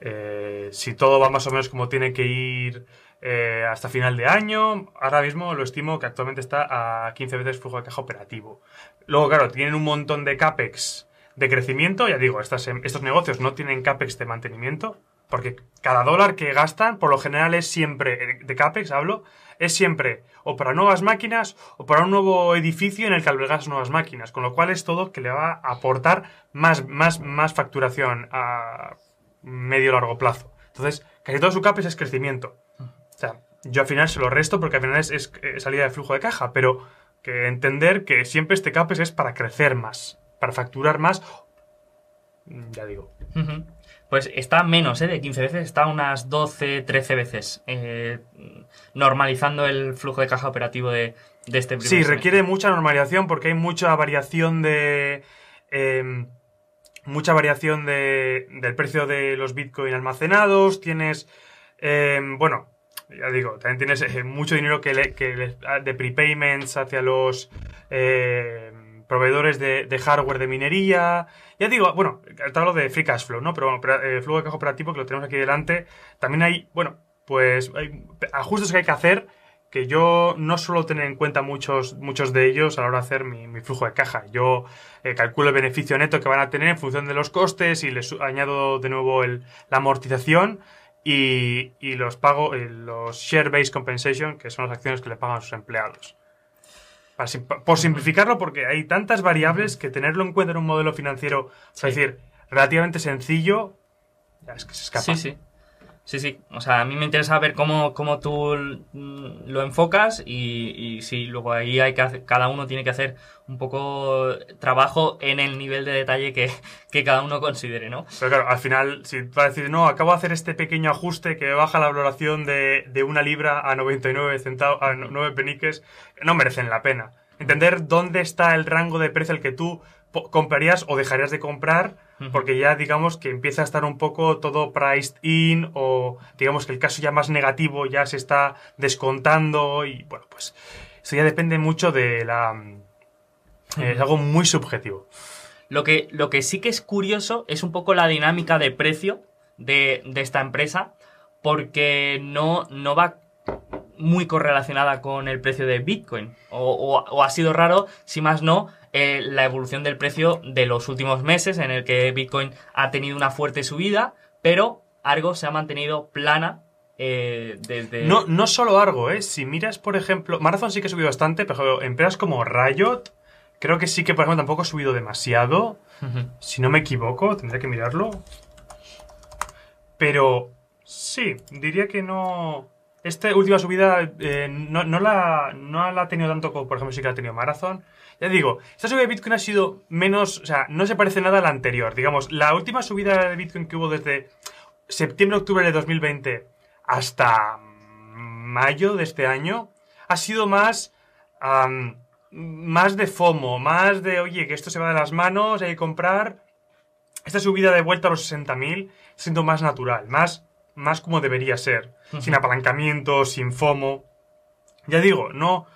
[SPEAKER 2] Eh, si todo va más o menos como tiene que ir eh, hasta final de año, ahora mismo lo estimo que actualmente está a 15 veces flujo de caja operativo. Luego, claro, tienen un montón de CAPEX de crecimiento, ya digo, em- estos negocios no tienen CAPEX de mantenimiento, porque cada dólar que gastan, por lo general es siempre, de CAPEX hablo, es siempre o para nuevas máquinas o para un nuevo edificio en el que albergas nuevas máquinas, con lo cual es todo que le va a aportar más, más, más facturación a medio largo plazo. Entonces, casi todo su CAPEX es crecimiento. O sea, yo al final se lo resto porque al final es, salida de flujo de caja, pero que entender que siempre este CAPEX es para crecer más, para facturar más. Ya digo.
[SPEAKER 1] Pues está menos, ¿eh? De 15 veces, está unas 12, 13 veces. eh, normalizando el flujo de caja operativo de, de este primer
[SPEAKER 2] Sí,
[SPEAKER 1] semestre.
[SPEAKER 2] requiere mucha normalización porque hay mucha variación de. em, mucha variación de, del precio de los bitcoin almacenados. Tienes. em, bueno, ya digo, también tienes eh, mucho dinero que, le- que le- de prepayments hacia los em, proveedores de, de hardware de minería. Ya digo, bueno, te hablo de free cash flow, ¿no? Pero bueno, eh, flujo de caja operativo que lo tenemos aquí delante. También hay, bueno, pues hay ajustes que hay que hacer que yo no suelo tener en cuenta muchos, muchos de ellos a la hora de hacer mi, flujo de caja. Yo eh, calculo el beneficio neto que van a tener en función de los costes y les añado de nuevo el- la amortización y, y los pago, eh, los share-based compensation, que son las acciones que le pagan a sus empleados. Para por simplificarlo, porque hay tantas variables que tenerlo en cuenta en un modelo financiero, es decir, relativamente sencillo, ya es que se escapa.
[SPEAKER 1] Sí, sí. Sí, sí. O sea, a mí me interesa ver cómo, cómo tú mm, lo enfocas y, y sí, luego ahí hay que hacer, cada uno tiene que hacer un poco trabajo en el nivel de detalle que, <laughs> que cada uno considere, ¿no?
[SPEAKER 2] Pero claro, al final, si vas a decir, no, acabo de hacer este pequeño ajuste que baja la valoración de, de una libra a 99 centavos, a 9 peniques, no merecen la pena. Entender dónde está el rango de precio al que tú comprarías o dejarías de comprar, porque ya digamos que empieza a estar un poco todo priced in o digamos que el caso ya más negativo ya se está descontando y bueno, pues eso ya depende mucho de la... eh, Es algo muy subjetivo.
[SPEAKER 1] Lo que, lo que sí que es curioso es un poco la dinámica de precio de, de esta empresa, porque no, no va muy correlacionada con el precio de Bitcoin. O, o- o ha sido raro, si más no, eh, la evolución del precio de los últimos meses, en el que Bitcoin ha tenido una fuerte subida, pero Argo se ha mantenido plana eh, desde...
[SPEAKER 2] No, no solo Argo, ¿eh? Si miras, por ejemplo, Marathon sí que ha subido bastante, pero empresas como Riot, creo que sí que, por ejemplo, tampoco ha subido demasiado. Si no me equivoco, tendría que mirarlo. Pero sí, diría que no. Esta última subida eh, no, la, no la ha tenido tanto como, por ejemplo, sí que la ha tenido Marathon. Ya digo, esta subida de Bitcoin ha sido menos. O sea, no se parece nada a la anterior. Digamos, la última subida de Bitcoin que hubo desde septiembre-octubre de 2020 hasta mayo de este año ha sido más, más de FOMO, más de, oye, que esto se va de las manos, hay que comprar. Esta subida de vuelta a los 60.000 siendo más natural, más, más como debería ser, sin apalancamiento, sin FOMO. Ya digo, no,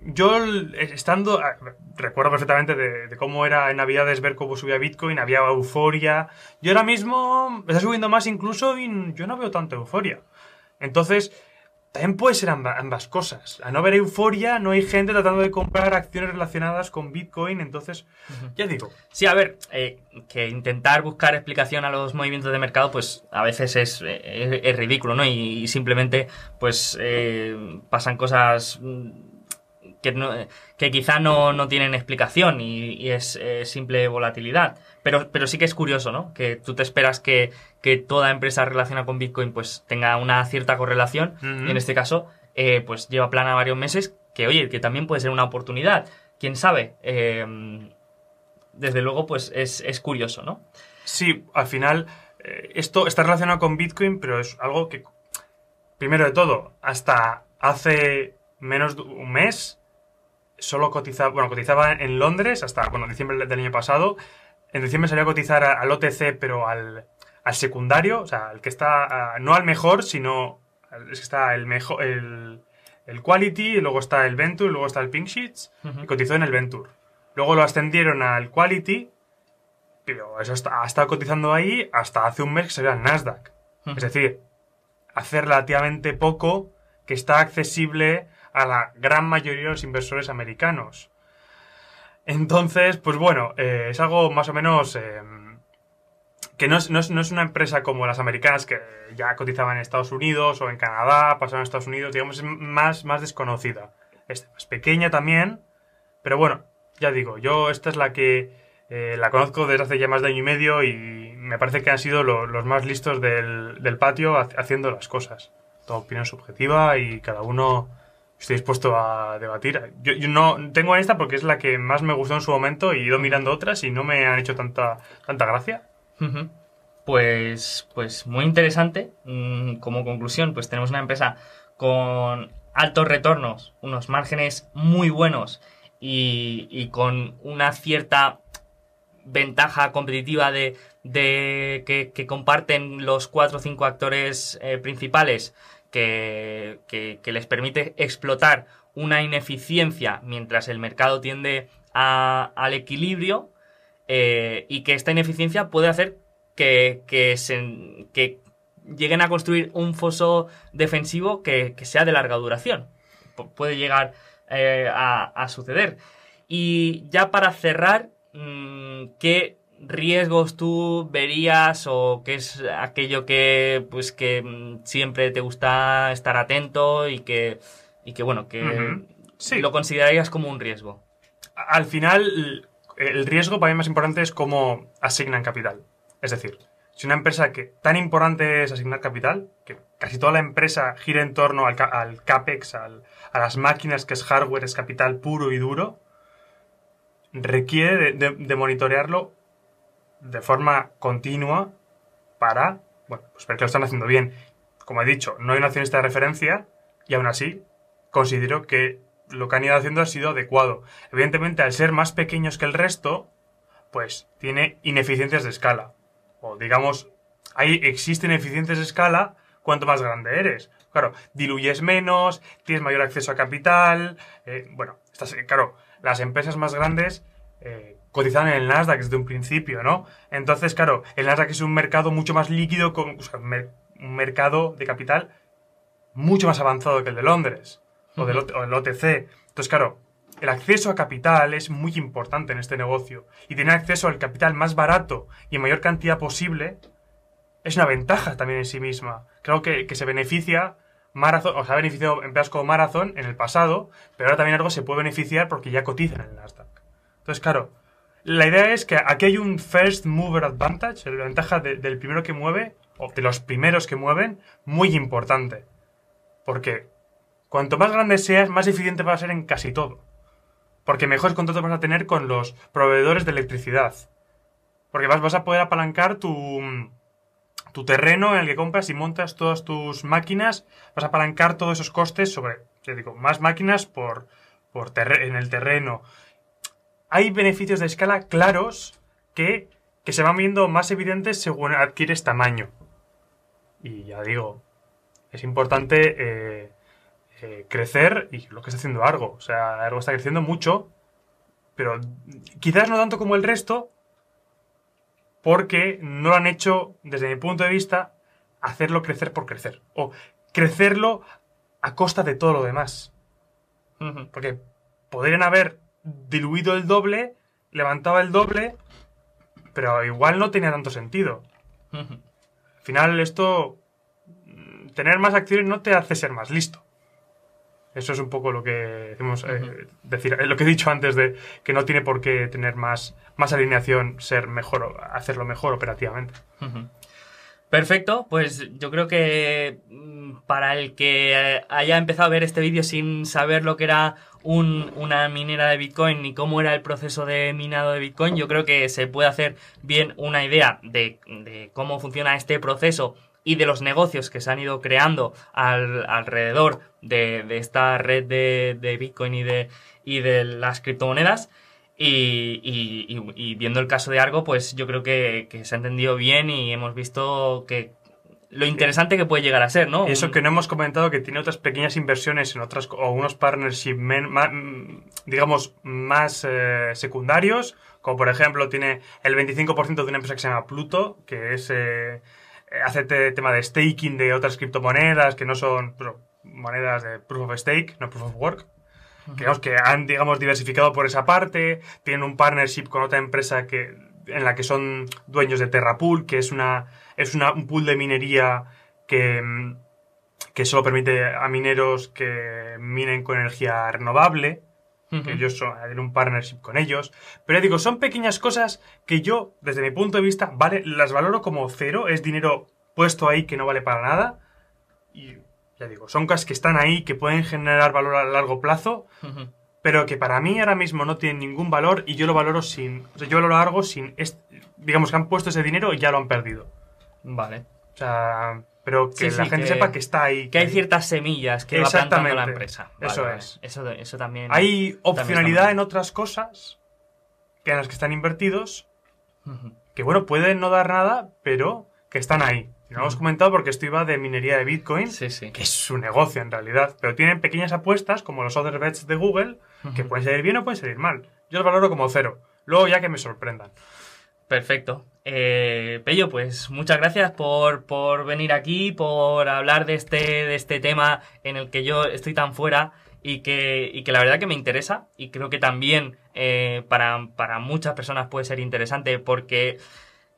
[SPEAKER 2] yo estando, ah, recuerdo perfectamente de, cómo era en Navidades ver cómo subía Bitcoin, había euforia. Yo ahora mismo está subiendo más incluso y yo no veo tanta euforia. Entonces, también puede ser ambas, cosas. A no haber euforia, no hay gente tratando de comprar acciones relacionadas con Bitcoin, entonces, ya digo.
[SPEAKER 1] Sí, a ver, eh, que intentar buscar explicación a los movimientos de mercado, pues a veces es, es, ridículo, ¿no? Y, simplemente, pues, eh, pasan cosas que, que quizá no, no, tienen explicación y, es simple volatilidad. Pero, pero sí que es curioso, ¿no? Que tú te esperas que, que toda empresa relacionada con Bitcoin pues tenga una cierta correlación y en este caso eh, pues lleva plana varios meses que, oye, que también puede ser una oportunidad. ¿Quién sabe? Eh, desde luego pues es, es, curioso, ¿no?
[SPEAKER 2] Sí, al final eh, esto está relacionado con Bitcoin, pero es algo que, primero de todo, hasta hace menos de un mes solo cotizaba, bueno, cotizaba en Londres hasta, bueno, diciembre del año pasado. En diciembre salió a cotizar al OTC, pero al, al secundario, o sea, el que está, no al mejor, sino, es que está el mejor, el, el Quality, y luego está el Venture, y luego está el Pink Sheets, y cotizó en el Venture. Luego lo ascendieron al Quality, pero eso está, ha estado cotizando ahí hasta hace un mes que salió al Nasdaq. Es decir, hace relativamente poco que está accesible a la gran mayoría de los inversores americanos. Entonces, pues bueno, eh, es algo más o menos eh, que no es, no, es, una empresa como las americanas que ya cotizaban en Estados Unidos o en Canadá, pasaron a Estados Unidos, digamos, es más, más desconocida. Es más pequeña también, pero bueno, ya digo, yo esta es la que eh, la conozco desde hace ya más de año y medio y me parece que han sido los más listos del, del patio haciendo las cosas. Toda opinión subjetiva y cada uno estoy dispuesto a debatir. Yo, no tengo esta porque es la que más me gustó en su momento y he ido mirando otras y no me han hecho tanta, tanta gracia.
[SPEAKER 1] Pues, pues muy interesante. Mm, como conclusión, pues tenemos una empresa con altos retornos, unos márgenes muy buenos y, con una cierta ventaja competitiva de, que, comparten los cuatro o cinco actores eh, principales que, les permite explotar una ineficiencia mientras el mercado tiende al equilibrio eh, y que esta ineficiencia puede hacer que, se, que lleguen a construir un foso defensivo que, sea de larga duración. puede llegar eh, a, suceder. Y ya para cerrar, mm, ¿qué riesgos tú verías o qué es aquello que pues que mm, siempre te gusta estar atento y que y que bueno que lo considerarías como un riesgo
[SPEAKER 2] al final el riesgo para mí más importante es cómo asignan capital es decir si una empresa que tan importante es asignar capital que casi toda la empresa gira en torno al, capex a las máquinas que es hardware es capital puro y duro requiere de monitorearlo de forma continua para, bueno, pues que lo están haciendo bien. Como he dicho, no hay una accionista de referencia y aún así considero que lo que han ido haciendo ha sido adecuado. Evidentemente, al ser más pequeños que el resto, pues tiene ineficiencias de escala. O digamos, ahí existen eficiencias de escala cuanto más grande eres. Claro, diluyes menos, tienes mayor acceso a capital. Eh, bueno, estás, claro, las empresas más grandes eh, cotizan en el Nasdaq desde un principio, ¿no? Entonces, claro, el Nasdaq es un mercado mucho más líquido, con, un mercado de capital mucho más avanzado que el de Londres o, del, el OTC. Entonces, claro, el acceso a capital es muy importante en este negocio y tener acceso al capital más barato y en mayor cantidad posible es una ventaja también en sí misma. Creo que, que se beneficia Marathon, o sea, ha beneficiado empresas como Marathon en el pasado, pero ahora también algo se puede beneficiar porque ya cotizan en el Nasdaq. Entonces, claro, la idea es que aquí hay un first mover advantage, la ventaja del primero que mueve, o de los primeros que mueven, muy importante. Porque cuanto más grande seas, más eficiente vas a ser en casi todo. Porque mejores contratos vas a tener con los proveedores de electricidad. Porque vas, vas a poder apalancar tu, tu terreno en el que compras y montas todas tus máquinas, vas a apalancar todos esos costes sobre, te digo, más máquinas por, por en el terreno. Hay beneficios de escala claros que, que se van viendo más evidentes según adquieres tamaño. Y ya digo, es importante eh, eh, crecer y lo que está haciendo Argo. O sea, Argo está creciendo mucho, pero quizás no tanto como el resto, porque no lo han hecho, desde mi punto de vista, hacerlo crecer por crecer. O crecerlo a costa de todo lo demás. Porque podrían haber diluido el doble, levantado el doble, pero igual no tenía tanto sentido. Al final esto, tener más acciones no te hace ser más listo. Eso es un poco lo que decimos, eh, decir, eh, lo que he dicho antes de que no tiene por qué tener más, más alineación, ser mejor, hacerlo mejor operativamente.
[SPEAKER 1] Perfecto, pues yo creo que mm, para el que haya empezado a ver este vídeo sin saber lo que era una minera de Bitcoin ni cómo era el proceso de minado de Bitcoin, yo creo que se puede hacer bien una idea de, de cómo funciona este proceso y de los negocios que se han ido creando alrededor de, esta red de, Bitcoin y de, y de las criptomonedas. Y, viendo el caso de Argo, pues yo creo que, se ha entendido bien y hemos visto que lo interesante que puede llegar a ser, ¿no?
[SPEAKER 2] Eso que no hemos comentado, que tiene otras pequeñas inversiones en otras, o unos partnerships, digamos, más eh, secundarios, como por ejemplo tiene el 25% de una empresa que se llama Pluto, que es... Eh, hace tema de staking de otras criptomonedas que no son monedas de proof of stake, no proof of work. que han, digamos, diversificado por esa parte, tienen un partnership con otra empresa que, en la que son dueños de Terrapool, que es una, es una, un pool de minería que, que solo permite a mineros que minen con energía renovable que ellos son, hay un partnership con ellos. Pero digo, son pequeñas cosas que yo, desde mi punto de vista, vale, las valoro como cero, es dinero puesto ahí que no vale para nada. Y ya digo, son cosas que están ahí, que pueden generar valor a largo plazo, pero que para mí ahora mismo no tienen ningún valor y yo lo valoro sin. O sea, yo valoro algo sin. digamos que han puesto ese dinero y ya lo han perdido.
[SPEAKER 1] Vale.
[SPEAKER 2] O sea, pero que la gente sepa que está ahí.
[SPEAKER 1] Que, hay ciertas semillas que va plantando la empresa.
[SPEAKER 2] eso es.
[SPEAKER 1] Eso, también.
[SPEAKER 2] Hay opcionalidad en otras cosas que en las que están invertidos. Que bueno, pueden no dar nada, pero que están ahí. Lo hemos comentado porque esto iba de minería de Bitcoin, que es su negocio en realidad. Pero tienen pequeñas apuestas, como los other bets de Google, que pueden salir bien o pueden salir mal. Yo los valoro como cero. Luego ya que me sorprendan.
[SPEAKER 1] Perfecto. Eh, Pello, pues muchas gracias por, venir aquí, por hablar de este, de este tema en el que yo estoy tan fuera y que, que la verdad que me interesa y creo que también eh, para, para muchas personas puede ser interesante porque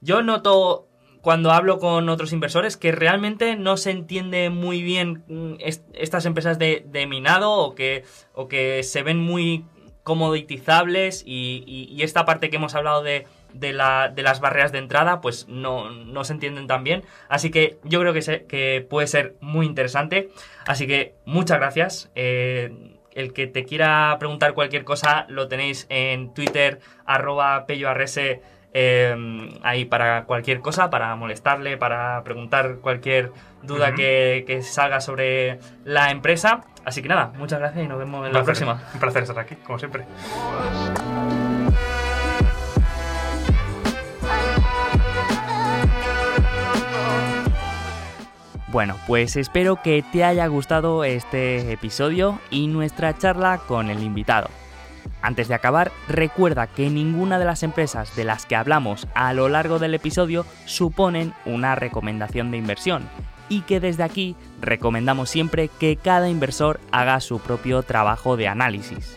[SPEAKER 1] yo noto cuando hablo con otros inversores que realmente no se entiende muy bien mm, estas empresas de, de minado o que, o que se ven muy comoditizables y esta parte que hemos hablado de de, la, de las barreras de entrada, pues no, no, se entienden tan bien. Así que yo creo que, que puede ser muy interesante. Así que muchas gracias. Eh, el que te quiera preguntar cualquier cosa lo tenéis en Twitter, arroba pelloarrese, eh, ahí para cualquier cosa, para molestarle, para preguntar cualquier duda que, que, salga sobre la empresa. Así que nada, muchas gracias y nos vemos en la próxima.
[SPEAKER 2] Un placer estar aquí, como siempre.
[SPEAKER 1] Bueno, pues espero que te haya gustado este episodio y nuestra charla con el invitado. Antes de acabar, recuerda que ninguna de las empresas de las que hablamos a lo largo del episodio suponen una recomendación de inversión y que desde aquí recomendamos siempre que cada inversor haga su propio trabajo de análisis.